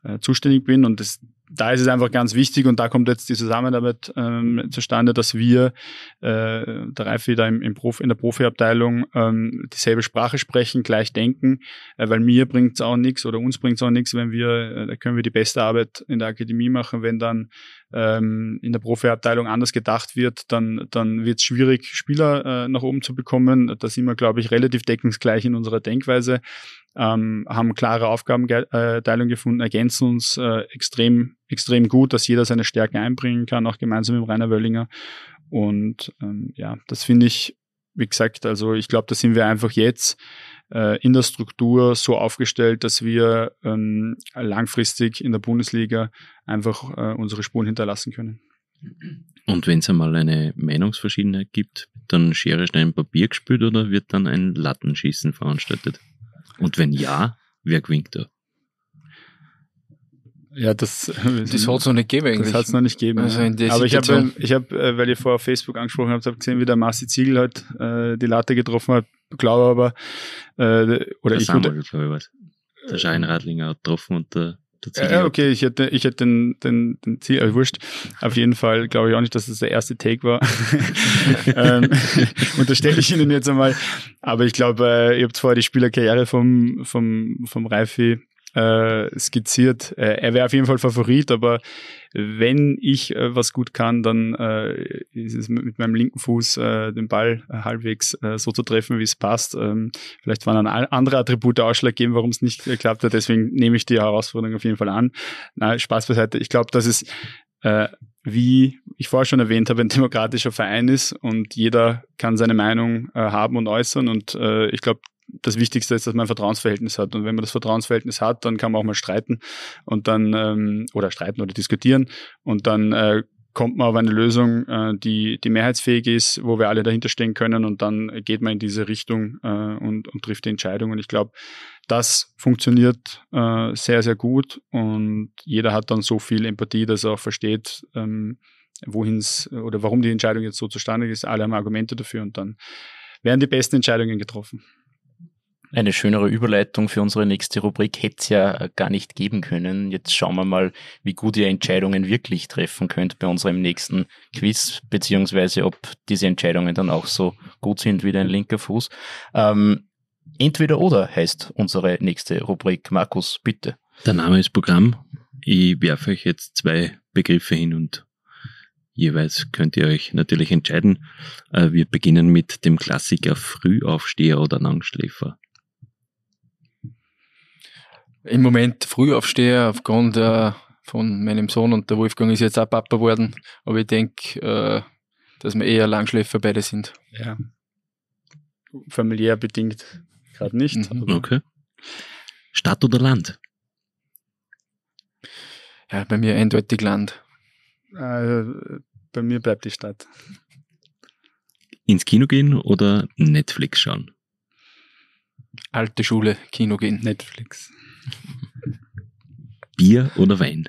Speaker 5: äh, zuständig bin. Und das, da ist es einfach ganz wichtig und da kommt jetzt die Zusammenarbeit ähm, zustande, dass wir, äh, der Reif wieder im, im Profi, in der Profiabteilung ähm, dieselbe Sprache sprechen, gleich denken, äh, weil mir bringt es auch nichts oder uns bringt es auch nichts, wenn wir, äh, da können wir die beste Arbeit in der Akademie machen, wenn dann ähm, in der Profiabteilung anders gedacht wird, dann, dann wird es schwierig, Spieler äh, nach oben zu bekommen. Da sind wir, glaube ich, relativ deckungsgleich in unserer Denkweise. Ähm, haben klare Aufgabenteilung gefunden, ergänzen uns äh, extrem, extrem gut, dass jeder seine Stärken einbringen kann, auch gemeinsam mit Rainer Wöllinger. Und ähm, ja, das finde ich, wie gesagt, also ich glaube, da sind wir einfach jetzt äh, in der Struktur so aufgestellt, dass wir ähm, langfristig in der Bundesliga einfach äh, unsere Spuren hinterlassen können.
Speaker 2: Und wenn es einmal eine Meinungsverschiedenheit gibt, dann Schere, Stein, Papier gespielt oder wird dann ein Lattenschießen veranstaltet? Und wenn ja, wer gewinnt da?
Speaker 5: Ja, das,
Speaker 4: das hat es noch nicht gegeben eigentlich.
Speaker 5: Das hat es noch nicht gegeben. Also ja. Aber ich habe, ich hab, äh, weil ihr vorher auf Facebook angesprochen habt, habe gesehen, wie der Marci Ziegel halt äh, die Latte getroffen hat. Glaube aber, äh, oder der ich
Speaker 2: Samuel, würde, ich was. Der Scheinradlinger hat getroffen und der
Speaker 5: ja, okay, ich hätte, ich hätte den, den, den Ziel, also wurscht. Auf jeden Fall glaube ich auch nicht, dass das der erste Take war. (laughs) ähm, (laughs) unterstelle ich Ihnen jetzt einmal. Aber ich glaube, äh, ihr habt vorher die Spielerkarriere vom, vom, vom Reifi äh, skizziert. Äh, er wäre auf jeden Fall Favorit, aber wenn ich äh, was gut kann, dann äh, ist es mit meinem linken Fuß äh, den Ball halbwegs äh, so zu treffen, wie es passt. Ähm, vielleicht waren dann andere Attribute ausschlaggebend, warum es nicht geklappt hat. Deswegen nehme ich die Herausforderung auf jeden Fall an. Na, Spaß beiseite. Ich glaube, dass es wie ich vorher schon erwähnt habe, ein demokratischer Verein ist und jeder kann seine Meinung äh, haben und äußern. Und äh, ich glaube, das Wichtigste ist, dass man ein Vertrauensverhältnis hat. Und wenn man das Vertrauensverhältnis hat, dann kann man auch mal streiten und dann ähm, oder streiten oder diskutieren und dann äh, kommt man auf eine Lösung, äh, die, die mehrheitsfähig ist, wo wir alle dahinter stehen können und dann geht man in diese Richtung äh, und, und trifft die Entscheidung. Und ich glaube, das funktioniert äh, sehr, sehr gut und jeder hat dann so viel Empathie, dass er auch versteht, ähm, wohin es oder warum die Entscheidung jetzt so zustande ist. Alle haben Argumente dafür und dann werden die besten Entscheidungen getroffen.
Speaker 3: Eine schönere Überleitung für unsere nächste Rubrik hätte es ja gar nicht geben können. Jetzt schauen wir mal, wie gut ihr Entscheidungen wirklich treffen könnt bei unserem nächsten Quiz, beziehungsweise ob diese Entscheidungen dann auch so gut sind wie dein linker Fuß. Ähm, entweder oder heißt unsere nächste Rubrik. Markus, bitte.
Speaker 2: Der Name ist Programm. Ich werfe euch jetzt zwei Begriffe hin und jeweils könnt ihr euch natürlich entscheiden. Äh, wir beginnen mit dem Klassiker Frühaufsteher oder Langschläfer.
Speaker 4: Im Moment Frühaufsteher aufgrund äh, von meinem Sohn und der Wolfgang ist jetzt auch Papa geworden. Aber ich denke, äh, dass wir eher Langschläfer beide sind.
Speaker 5: Ja. Familiär bedingt gerade nicht.
Speaker 2: Mhm. Okay. Stadt oder Land?
Speaker 4: Ja, bei mir eindeutig Land.
Speaker 5: Äh, bei mir bleibt die Stadt.
Speaker 2: Ins Kino gehen oder Netflix schauen?
Speaker 4: Alte Schule, Kino gehen.
Speaker 5: Netflix. (laughs)
Speaker 2: Bier oder Wein?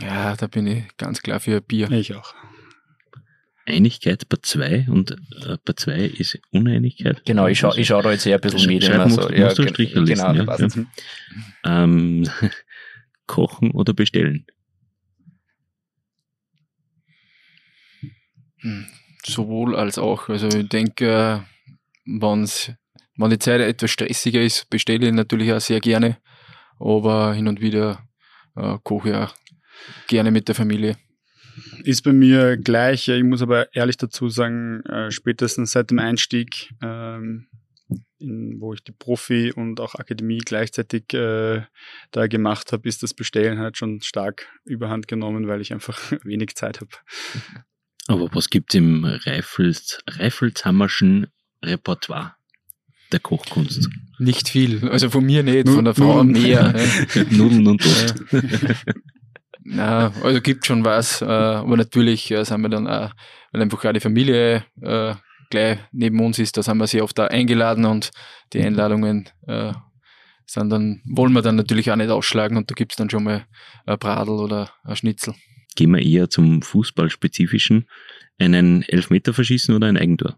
Speaker 4: Ja, da bin ich ganz klar für Bier.
Speaker 5: Ich auch.
Speaker 2: Einigkeit bei zwei und äh, bei zwei ist Uneinigkeit.
Speaker 3: Genau, ich schaue ich schau da jetzt eher ein bisschen
Speaker 2: Sch-
Speaker 3: Medien. Also,
Speaker 2: musst-
Speaker 3: ja,
Speaker 2: musst du Stricherlisten,
Speaker 3: genau,
Speaker 2: ja,
Speaker 3: passt.
Speaker 2: ja. Ähm, (laughs) kochen oder bestellen?
Speaker 4: Hm, Sowohl als auch. Also ich denke, wenn's, wenn die Zeit etwas stressiger ist, bestelle ich natürlich auch sehr gerne. Aber hin und wieder äh, koche ich auch gerne mit der Familie.
Speaker 5: Ist bei mir gleich. Ich muss aber ehrlich dazu sagen, äh, spätestens seit dem Einstieg, ähm, in, wo ich die Profi und auch Akademie gleichzeitig äh, da gemacht habe, ist das Bestellen halt schon stark überhand genommen, weil ich einfach (laughs) wenig Zeit habe.
Speaker 2: Aber was gibt's im Reifels, Reifelshammerschen Repertoire der Kochkunst?
Speaker 4: Nicht viel. Also von mir nicht, von der Frau
Speaker 5: Nudeln.
Speaker 4: mehr. (laughs)
Speaker 2: Nudeln und Toast. (laughs)
Speaker 4: Na, also gibt schon was, äh, aber natürlich äh, sind wir dann auch, weil einfach auch die Familie äh, gleich neben uns ist, da sind wir sehr oft da eingeladen und die Einladungen äh, sind dann, wollen wir dann natürlich auch nicht ausschlagen und da gibt's dann schon mal ein Bradel oder ein Schnitzel.
Speaker 2: Gehen wir eher zum Fußballspezifischen. Einen Elfmeter verschießen oder ein Eigentor?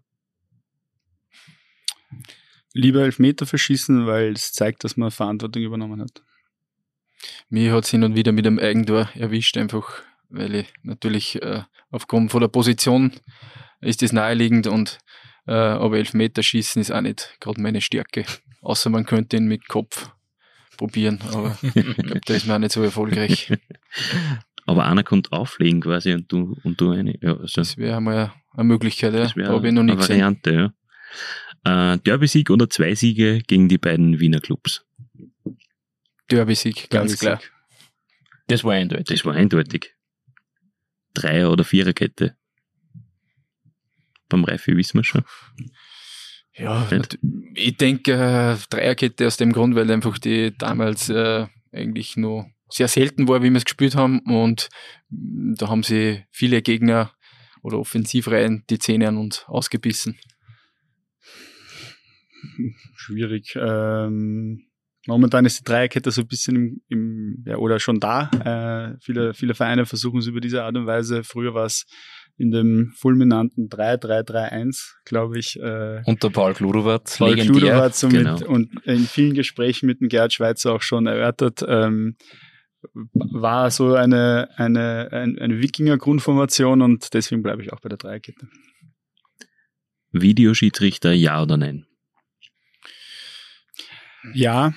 Speaker 5: Lieber Elfmeter verschießen, weil es zeigt, dass man Verantwortung übernommen hat.
Speaker 4: Mir hat's hin und wieder mit einem Eigentor erwischt, einfach weil ich natürlich äh, aufgrund von der Position ist das naheliegend und äh, aber Elfmeter schießen ist auch nicht gerade meine Stärke. Außer man könnte ihn mit Kopf probieren, aber ich glaube, da ist man auch nicht so erfolgreich. (laughs)
Speaker 2: Aber einer kommt auflegen quasi und du, und du eine. Ja, also
Speaker 4: Das wäre mal eine Möglichkeit, ja.
Speaker 2: das wäre
Speaker 4: Da habe ich noch nie
Speaker 2: eine
Speaker 4: gesehen.
Speaker 2: Variante, ja. Äh, Derby-Sieg oder zwei Siege gegen die beiden Wiener Clubs?
Speaker 4: Derby-Sieg, ganz
Speaker 5: Derby-Sieg.
Speaker 4: klar.
Speaker 3: Das war eindeutig.
Speaker 2: Das war eindeutig. Dreier- oder Viererkette. Beim Reife wissen wir schon.
Speaker 4: Ja,
Speaker 2: Nicht?
Speaker 4: ich denke äh, Dreierkette aus dem Grund, weil einfach die damals äh, eigentlich nur sehr selten war, wie wir es gespielt haben und da haben sie viele Gegner oder Offensivreihen die Zähne an uns ausgebissen.
Speaker 5: Schwierig. Ähm, momentan ist die Dreierkette so ein bisschen im, im ja, oder schon da. Äh, viele, viele Vereine versuchen es über diese Art und Weise. Früher war es in dem fulminanten 3-3-3-1, glaube ich. Äh,
Speaker 3: Unter Paul Kludowatz,
Speaker 5: Paul
Speaker 3: legendär.
Speaker 5: Kluder so
Speaker 2: genau.
Speaker 5: mit, und in vielen Gesprächen mit dem Gerhard Schweizer auch schon erörtert, ähm, war so eine, eine, ein- eine Wikinger-Grundformation und deswegen bleibe ich auch bei der Dreierkette.
Speaker 2: Videoschiedsrichter, ja oder nein?
Speaker 5: Ja,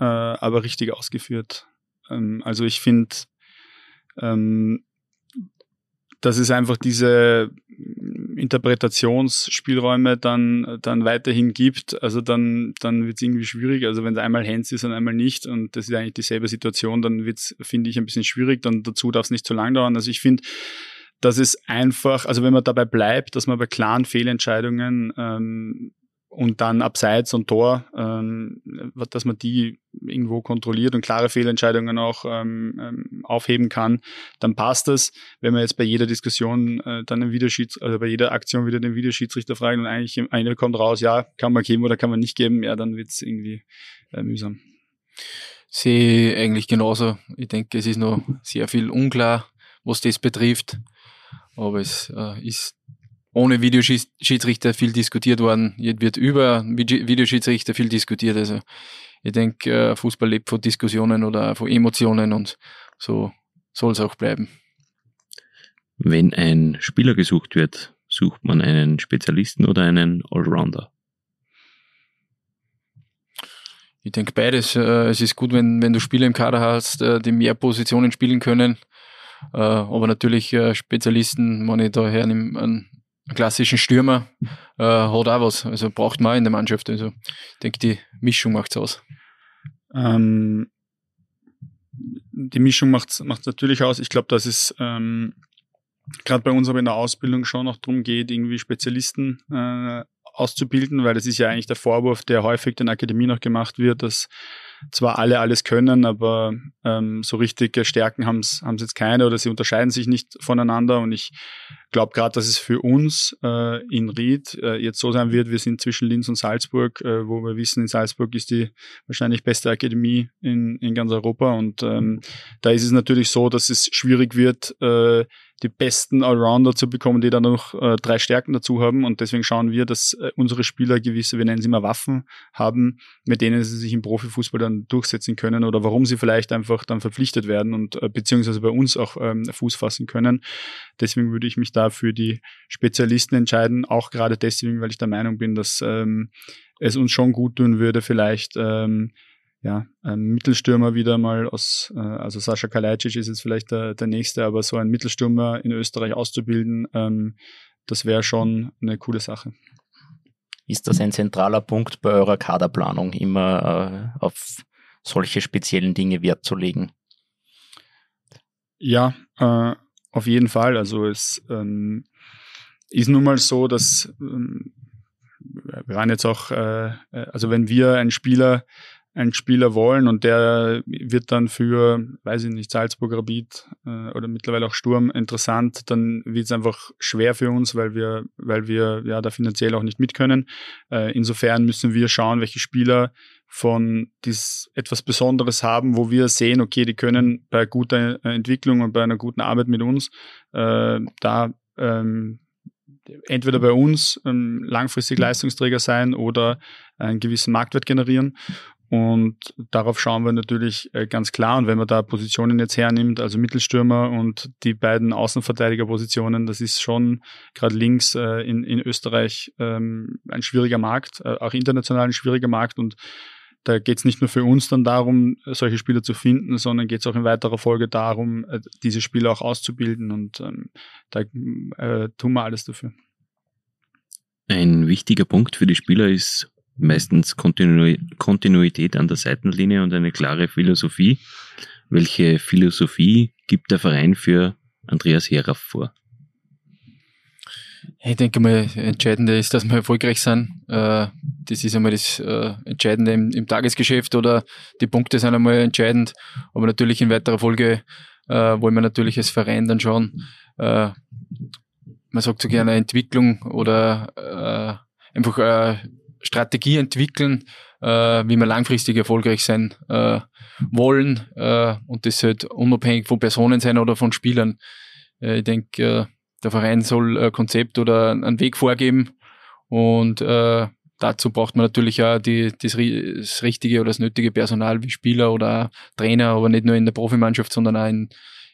Speaker 5: äh, aber richtig ausgeführt. Ähm, also ich finde, ähm, dass es einfach diese Interpretationsspielräume dann, dann weiterhin gibt, also dann, dann wird es irgendwie schwierig. Also wenn es einmal Hands ist und einmal nicht und das ist eigentlich dieselbe Situation, dann wird es, finde ich, ein bisschen schwierig. Dann dazu darf es nicht zu lang dauern. Also ich finde, dass es einfach, also wenn man dabei bleibt, dass man bei klaren Fehlentscheidungen ähm, und dann Abseits und Tor, ähm, dass man die irgendwo kontrolliert und klare Fehlentscheidungen auch ähm, ähm, aufheben kann, dann passt das. Wenn man jetzt bei jeder Diskussion äh, dann den Videoschieds, also bei jeder Aktion wieder den Videoschiedsrichter fragt und eigentlich einer kommt raus, ja, kann man geben oder kann man nicht geben, ja, dann wird's irgendwie äh, mühsam.
Speaker 4: Sehe ich eigentlich genauso. Ich denke, es ist noch sehr viel unklar, was das betrifft. Aber es äh, ist ohne Videoschiedsrichter viel diskutiert worden. Jetzt wird über Videoschiedsrichter viel diskutiert. Also ich denke, äh, Fußball lebt von Diskussionen oder von Emotionen und so soll es auch bleiben.
Speaker 2: Wenn ein Spieler gesucht wird, sucht man einen Spezialisten oder einen Allrounder?
Speaker 4: Ich denke beides. Äh, es ist gut, wenn, wenn du Spieler im Kader hast, äh, die mehr Positionen spielen können. Aber natürlich Spezialisten, wenn ich da hernehme, klassischen Stürmer, hat auch was. Also braucht man auch in der Mannschaft. Also ich denke, die Mischung macht's aus. Ähm,
Speaker 5: die Mischung macht es natürlich aus. Ich glaube, dass es ähm, gerade bei uns aber in der Ausbildung schon noch darum geht, irgendwie Spezialisten äh, auszubilden, weil das ist ja eigentlich der Vorwurf, der häufig den Akademien noch gemacht wird, dass zwar alle alles können, aber ähm, so richtige Stärken haben es jetzt keine oder sie unterscheiden sich nicht voneinander. Und ich glaube gerade, dass es für uns äh, in Ried äh, jetzt so sein wird, wir sind zwischen Linz und Salzburg, äh, wo wir wissen, in Salzburg ist die wahrscheinlich beste Akademie in, in ganz Europa. Und ähm, da ist es natürlich so, dass es schwierig wird, äh, die besten Allrounder zu bekommen, die dann noch äh, drei Stärken dazu haben. Und deswegen schauen wir, dass äh, unsere Spieler gewisse, wir nennen sie immer Waffen, haben, mit denen sie sich im Profifußball dann durchsetzen können oder warum sie vielleicht einfach dann verpflichtet werden und äh, beziehungsweise bei uns auch ähm, Fuß fassen können. Deswegen würde ich mich da für die Spezialisten entscheiden, auch gerade deswegen, weil ich der Meinung bin, dass ähm, es uns schon gut tun würde, vielleicht ähm, ja, ein Mittelstürmer wieder mal aus, äh, also Sascha Kalajdzic ist jetzt vielleicht der, der nächste, aber so ein Mittelstürmer in Österreich auszubilden, ähm, das wäre schon eine coole Sache.
Speaker 3: Ist das ein zentraler Punkt bei eurer Kaderplanung, immer äh, auf solche speziellen Dinge Wert zu legen?
Speaker 5: Ja, äh, auf jeden Fall. Also es ähm, ist nun mal so, dass ähm, wir waren jetzt auch, äh, äh also wenn wir einen Spieler einen Spieler wollen und der wird dann für, weiß ich nicht, Salzburg, Rapid äh, oder mittlerweile auch Sturm interessant, dann wird es einfach schwer für uns, weil wir, weil wir ja da finanziell auch nicht mit können. Äh, insofern müssen wir schauen, welche Spieler von dies etwas Besonderes haben, wo wir sehen, okay, die können bei guter Entwicklung und bei einer guten Arbeit mit uns äh, da ähm, entweder bei uns ähm, langfristig Leistungsträger sein oder einen gewissen Marktwert generieren. Und darauf schauen wir natürlich äh, ganz klar. Und wenn man da Positionen jetzt hernimmt, also Mittelstürmer und die beiden Außenverteidigerpositionen, das ist schon gerade links äh, in, in Österreich ähm, ein schwieriger Markt, äh, auch international ein schwieriger Markt. Und da geht es nicht nur für uns dann darum, solche Spieler zu finden, sondern geht es auch in weiterer Folge darum, diese Spieler auch auszubilden. Und ähm, da äh, tun wir alles dafür.
Speaker 2: Ein wichtiger Punkt für die Spieler ist meistens Kontinu Kontinuität an der Seitenlinie und eine klare Philosophie. Welche Philosophie gibt der Verein für Andreas Heraff vor?
Speaker 4: Ich denke mal, entscheidende ist, dass wir erfolgreich sind. Äh, das ist einmal das äh, Entscheidende im, Tagesgeschäft oder die Punkte sind einmal entscheidend. Aber natürlich in weiterer Folge äh, wollen wir natürlich als Verein dann schauen, man sagt so gerne Entwicklung oder einfach Strategie entwickeln, äh, wie wir langfristig erfolgreich sein äh, wollen äh, und das halt unabhängig von Personen sein oder von Spielern. Äh, ich denke, äh, der Verein soll ein Konzept oder einen Weg vorgeben und äh, dazu braucht man natürlich auch die, das, das richtige oder das nötige Personal wie Spieler oder Trainer, aber nicht nur in der Profimannschaft, sondern auch in,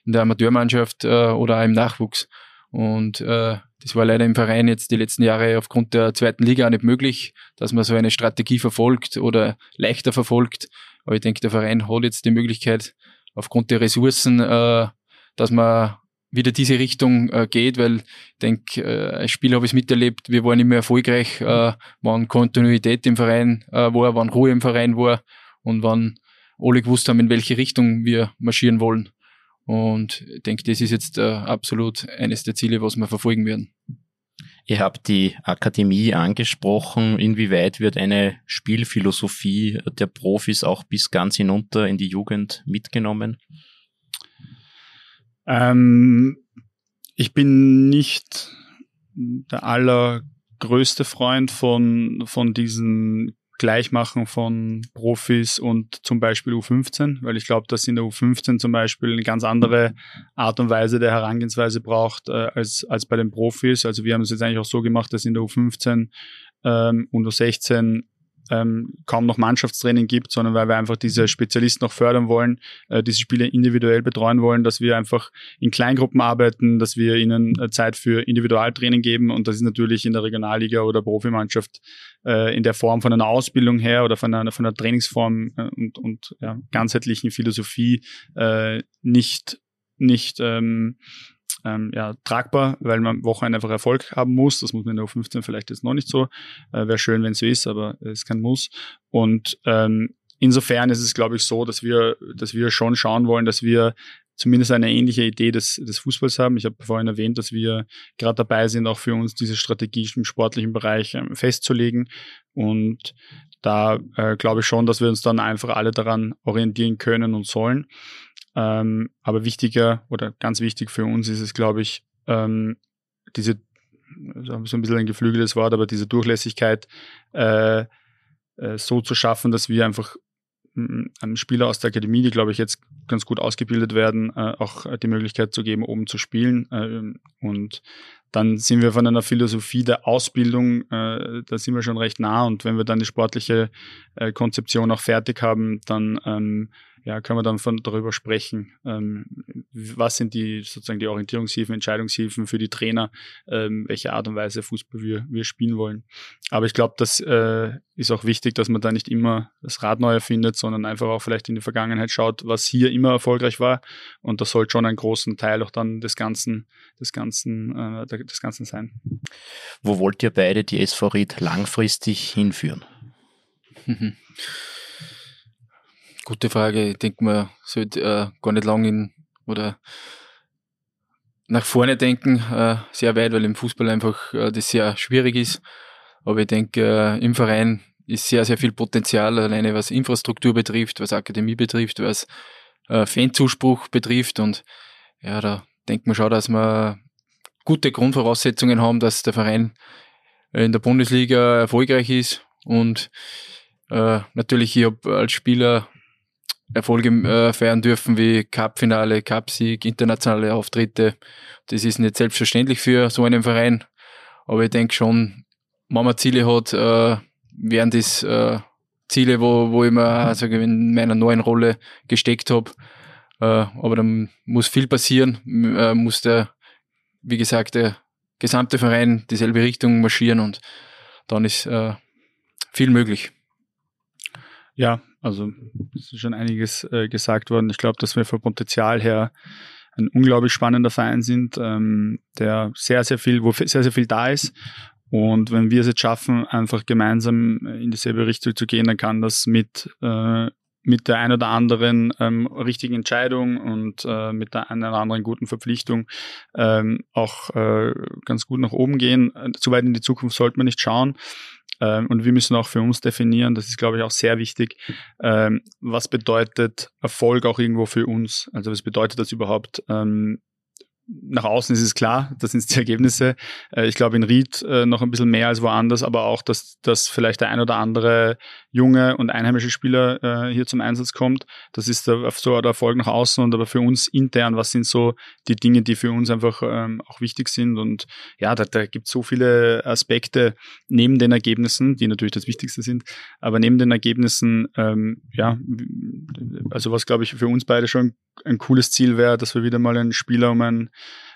Speaker 4: in der Amateurmannschaft oder auch im Nachwuchs. Und äh, das war leider im Verein jetzt die letzten Jahre aufgrund der zweiten Liga auch nicht möglich, dass man so eine Strategie verfolgt oder leichter verfolgt. Aber ich denke, der Verein hat jetzt die Möglichkeit, aufgrund der Ressourcen, äh, dass man wieder diese Richtung äh, geht, weil ich denke, äh, als Spieler habe ich es miterlebt, wir waren immer erfolgreich, äh, wann Kontinuität im Verein äh, war, wann Ruhe im Verein war und wann alle gewusst haben, in welche Richtung wir marschieren wollen. Und ich denke, das ist jetzt äh, absolut eines der Ziele, was wir verfolgen werden.
Speaker 3: Ihr habt die Akademie angesprochen. Inwieweit wird eine Spielphilosophie der Profis auch bis ganz hinunter in die Jugend mitgenommen?
Speaker 5: Ähm, ich bin nicht der allergrößte Freund von, von diesen Gleichmachen von Profis und zum Beispiel U15, weil ich glaube, dass in der U15 zum Beispiel eine ganz andere Art und Weise der Herangehensweise braucht äh, als, als bei den Profis. Also wir haben es jetzt eigentlich auch so gemacht, dass in der U15 ähm, und U16 ähm, kaum noch Mannschaftstraining gibt, sondern weil wir einfach diese Spezialisten noch fördern wollen, äh, diese Spieler individuell betreuen wollen, dass wir einfach in Kleingruppen arbeiten, dass wir ihnen äh, Zeit für Individualtraining geben. Und das ist natürlich in der Regionalliga oder Profimannschaft äh, in der Form von einer Ausbildung her oder von einer, von einer Trainingsform äh, und, und ja, ganzheitlichen Philosophie äh, nicht nicht ähm, ähm, ja, tragbar, weil man am Wochenende einfach Erfolg haben muss. Das muss man in der U15 vielleicht jetzt noch nicht so. Äh, Wäre schön, wenn es so ist, aber es ist kein Muss. Und ähm, insofern ist es, glaube ich, so, dass wir, dass wir schon schauen wollen, dass wir zumindest eine ähnliche Idee des, des Fußballs haben. Ich habe vorhin erwähnt, dass wir gerade dabei sind, auch für uns diese Strategie im sportlichen Bereich ähm, festzulegen. Und da äh, glaube ich schon, dass wir uns dann einfach alle daran orientieren können und sollen. Ähm, aber wichtiger oder ganz wichtig für uns ist es, glaube ich, ähm, diese, so ein bisschen ein geflügeltes Wort, aber diese Durchlässigkeit äh, äh, so zu schaffen, dass wir einfach einem Spieler aus der Akademie, die glaube ich jetzt ganz gut ausgebildet werden, äh, auch die Möglichkeit zu geben, oben zu spielen. Äh, und dann sind wir von einer Philosophie der Ausbildung, äh, da sind wir schon recht nah. Und wenn wir dann die sportliche äh, Konzeption auch fertig haben, dann ähm, ja, können wir dann von, darüber sprechen, ähm, was sind die sozusagen die Orientierungshilfen, Entscheidungshilfen für die Trainer, ähm, welche Art und Weise Fußball wir, wir spielen wollen. Aber ich glaube, das äh, ist auch wichtig, dass man da nicht immer das Rad neu erfindet, sondern einfach auch vielleicht in die Vergangenheit schaut, was hier immer erfolgreich war. Und das sollte schon einen großen Teil auch dann des Ganzen, des Ganzen, äh, des Ganzen sein.
Speaker 3: Wo wollt ihr beide die SV Ried langfristig hinführen? (laughs)
Speaker 4: Gute Frage. Ich denke, man sollte äh, gar nicht lang in oder nach vorne denken, äh, sehr weit, weil im Fußball einfach äh, das sehr schwierig ist. Aber ich denke, äh, im Verein ist sehr, sehr viel Potenzial, alleine was Infrastruktur betrifft, was Akademie betrifft, was äh, Fanzuspruch betrifft. Und ja, da denkt man schon, dass wir gute Grundvoraussetzungen haben, dass der Verein in der Bundesliga erfolgreich ist. Und äh, natürlich, ich habe als Spieler Erfolge äh, feiern dürfen wie Cup-Finale, Cup-Sieg, internationale Auftritte. Das ist nicht selbstverständlich für so einen Verein. Aber ich denke schon, wenn man Ziele hat, äh, wären das äh, Ziele, wo, wo ich mir also in meiner neuen Rolle gesteckt habe. Aber dann muss viel passieren, muss der, wie gesagt, der gesamte Verein dieselbe Richtung marschieren und dann ist viel möglich.
Speaker 5: Ja, also es ist schon einiges äh, gesagt worden. Ich glaube, dass wir vom Potenzial her ein unglaublich spannender Verein sind, ähm, der sehr, sehr viel, wo sehr, sehr viel da ist. Und wenn wir es jetzt schaffen, einfach gemeinsam in dieselbe Richtung zu gehen, dann kann das mit, äh, mit der ein oder anderen ähm, richtigen Entscheidung und äh, mit der einen oder anderen guten Verpflichtung ähm, auch äh, ganz gut nach oben gehen. Zu weit in die Zukunft sollte man nicht schauen. Ähm, und wir müssen auch für uns definieren, das ist, glaube ich, auch sehr wichtig, ähm, was bedeutet Erfolg auch irgendwo für uns? Also was bedeutet das überhaupt? Ähm, nach außen ist es klar, das sind die Ergebnisse. Äh, ich glaube in Ried äh, noch ein bisschen mehr als woanders, aber auch, dass, dass vielleicht der ein oder andere junge und einheimische Spieler äh, hier zum Einsatz kommt. Das ist der, so der Erfolg nach außen und aber für uns intern, was sind so die Dinge, die für uns einfach ähm, auch wichtig sind. Und ja, da, da gibt es so viele Aspekte neben den Ergebnissen, die natürlich das Wichtigste sind, aber neben den Ergebnissen, ähm, ja, also was glaube ich für uns beide schon ein cooles Ziel wäre, dass wir wieder mal einen Spieler um ein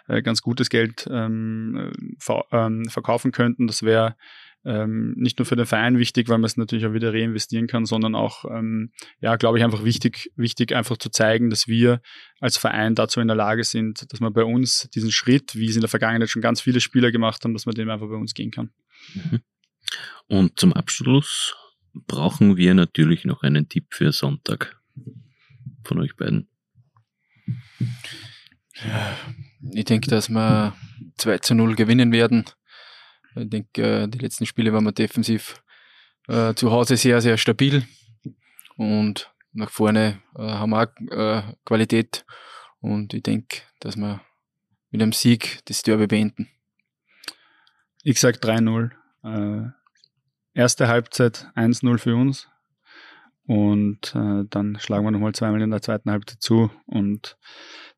Speaker 5: äh, ganz gutes Geld ähm, ver ähm, verkaufen könnten. Das wäre ähm, nicht nur für den Verein wichtig, weil man es natürlich auch wieder reinvestieren kann, sondern auch, ähm, ja, glaube ich, einfach wichtig, wichtig einfach zu zeigen, dass wir als Verein dazu in der Lage sind, dass man bei uns diesen Schritt, wie es in der Vergangenheit schon ganz viele Spieler gemacht haben, dass man dem einfach bei uns gehen kann.
Speaker 2: Mhm. Und zum Abschluss brauchen wir natürlich noch einen Tipp für Sonntag von euch beiden.
Speaker 4: Ja, ich denke, dass wir 2 zu 0 gewinnen werden. Ich denke, die letzten Spiele waren wir defensiv äh, zu Hause sehr, sehr stabil. Und nach vorne äh, haben wir auch äh, Qualität. Und ich denke, dass wir mit einem Sieg das Derby beenden.
Speaker 5: Ich sage 3-0. Äh, erste Halbzeit 1-0 für uns. Und äh, dann schlagen wir nochmal zweimal in der zweiten Halbzeit zu und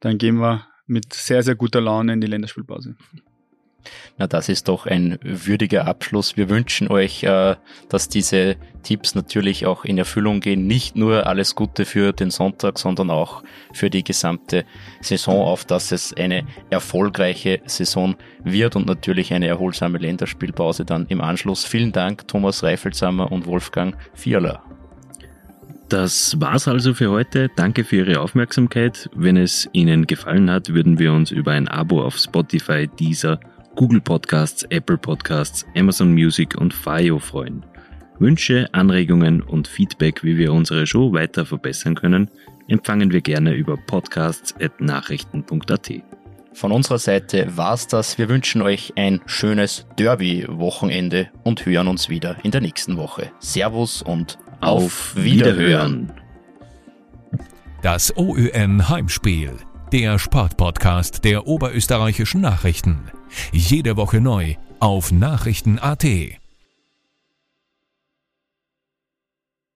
Speaker 5: dann gehen wir mit sehr, sehr guter Laune in die Länderspielpause.
Speaker 3: Na, das ist doch ein würdiger Abschluss. Wir wünschen euch, äh, dass diese Tipps natürlich auch in Erfüllung gehen. Nicht nur alles Gute für den Sonntag, sondern auch für die gesamte Saison, auf dass es eine erfolgreiche Saison wird und natürlich eine erholsame Länderspielpause dann im Anschluss. Vielen Dank, Thomas Reifelshammer und Wolfgang Vierler.
Speaker 2: Das war's also für heute. Danke für Ihre Aufmerksamkeit. Wenn es Ihnen gefallen hat, würden wir uns über ein Abo auf Spotify, Deezer, Google Podcasts, Apple Podcasts, Amazon Music und Fio freuen. Wünsche, Anregungen und Feedback, wie wir unsere Show weiter verbessern können, empfangen wir gerne über podcasts.nachrichten.at.
Speaker 3: Von unserer Seite war's das. Wir wünschen euch ein schönes Derby-Wochenende und hören uns wieder in der nächsten Woche. Servus und auf, auf Wiederhören.
Speaker 1: Das OÜN Heimspiel, der Sportpodcast der oberösterreichischen Nachrichten. Jede Woche neu auf Nachrichten.at.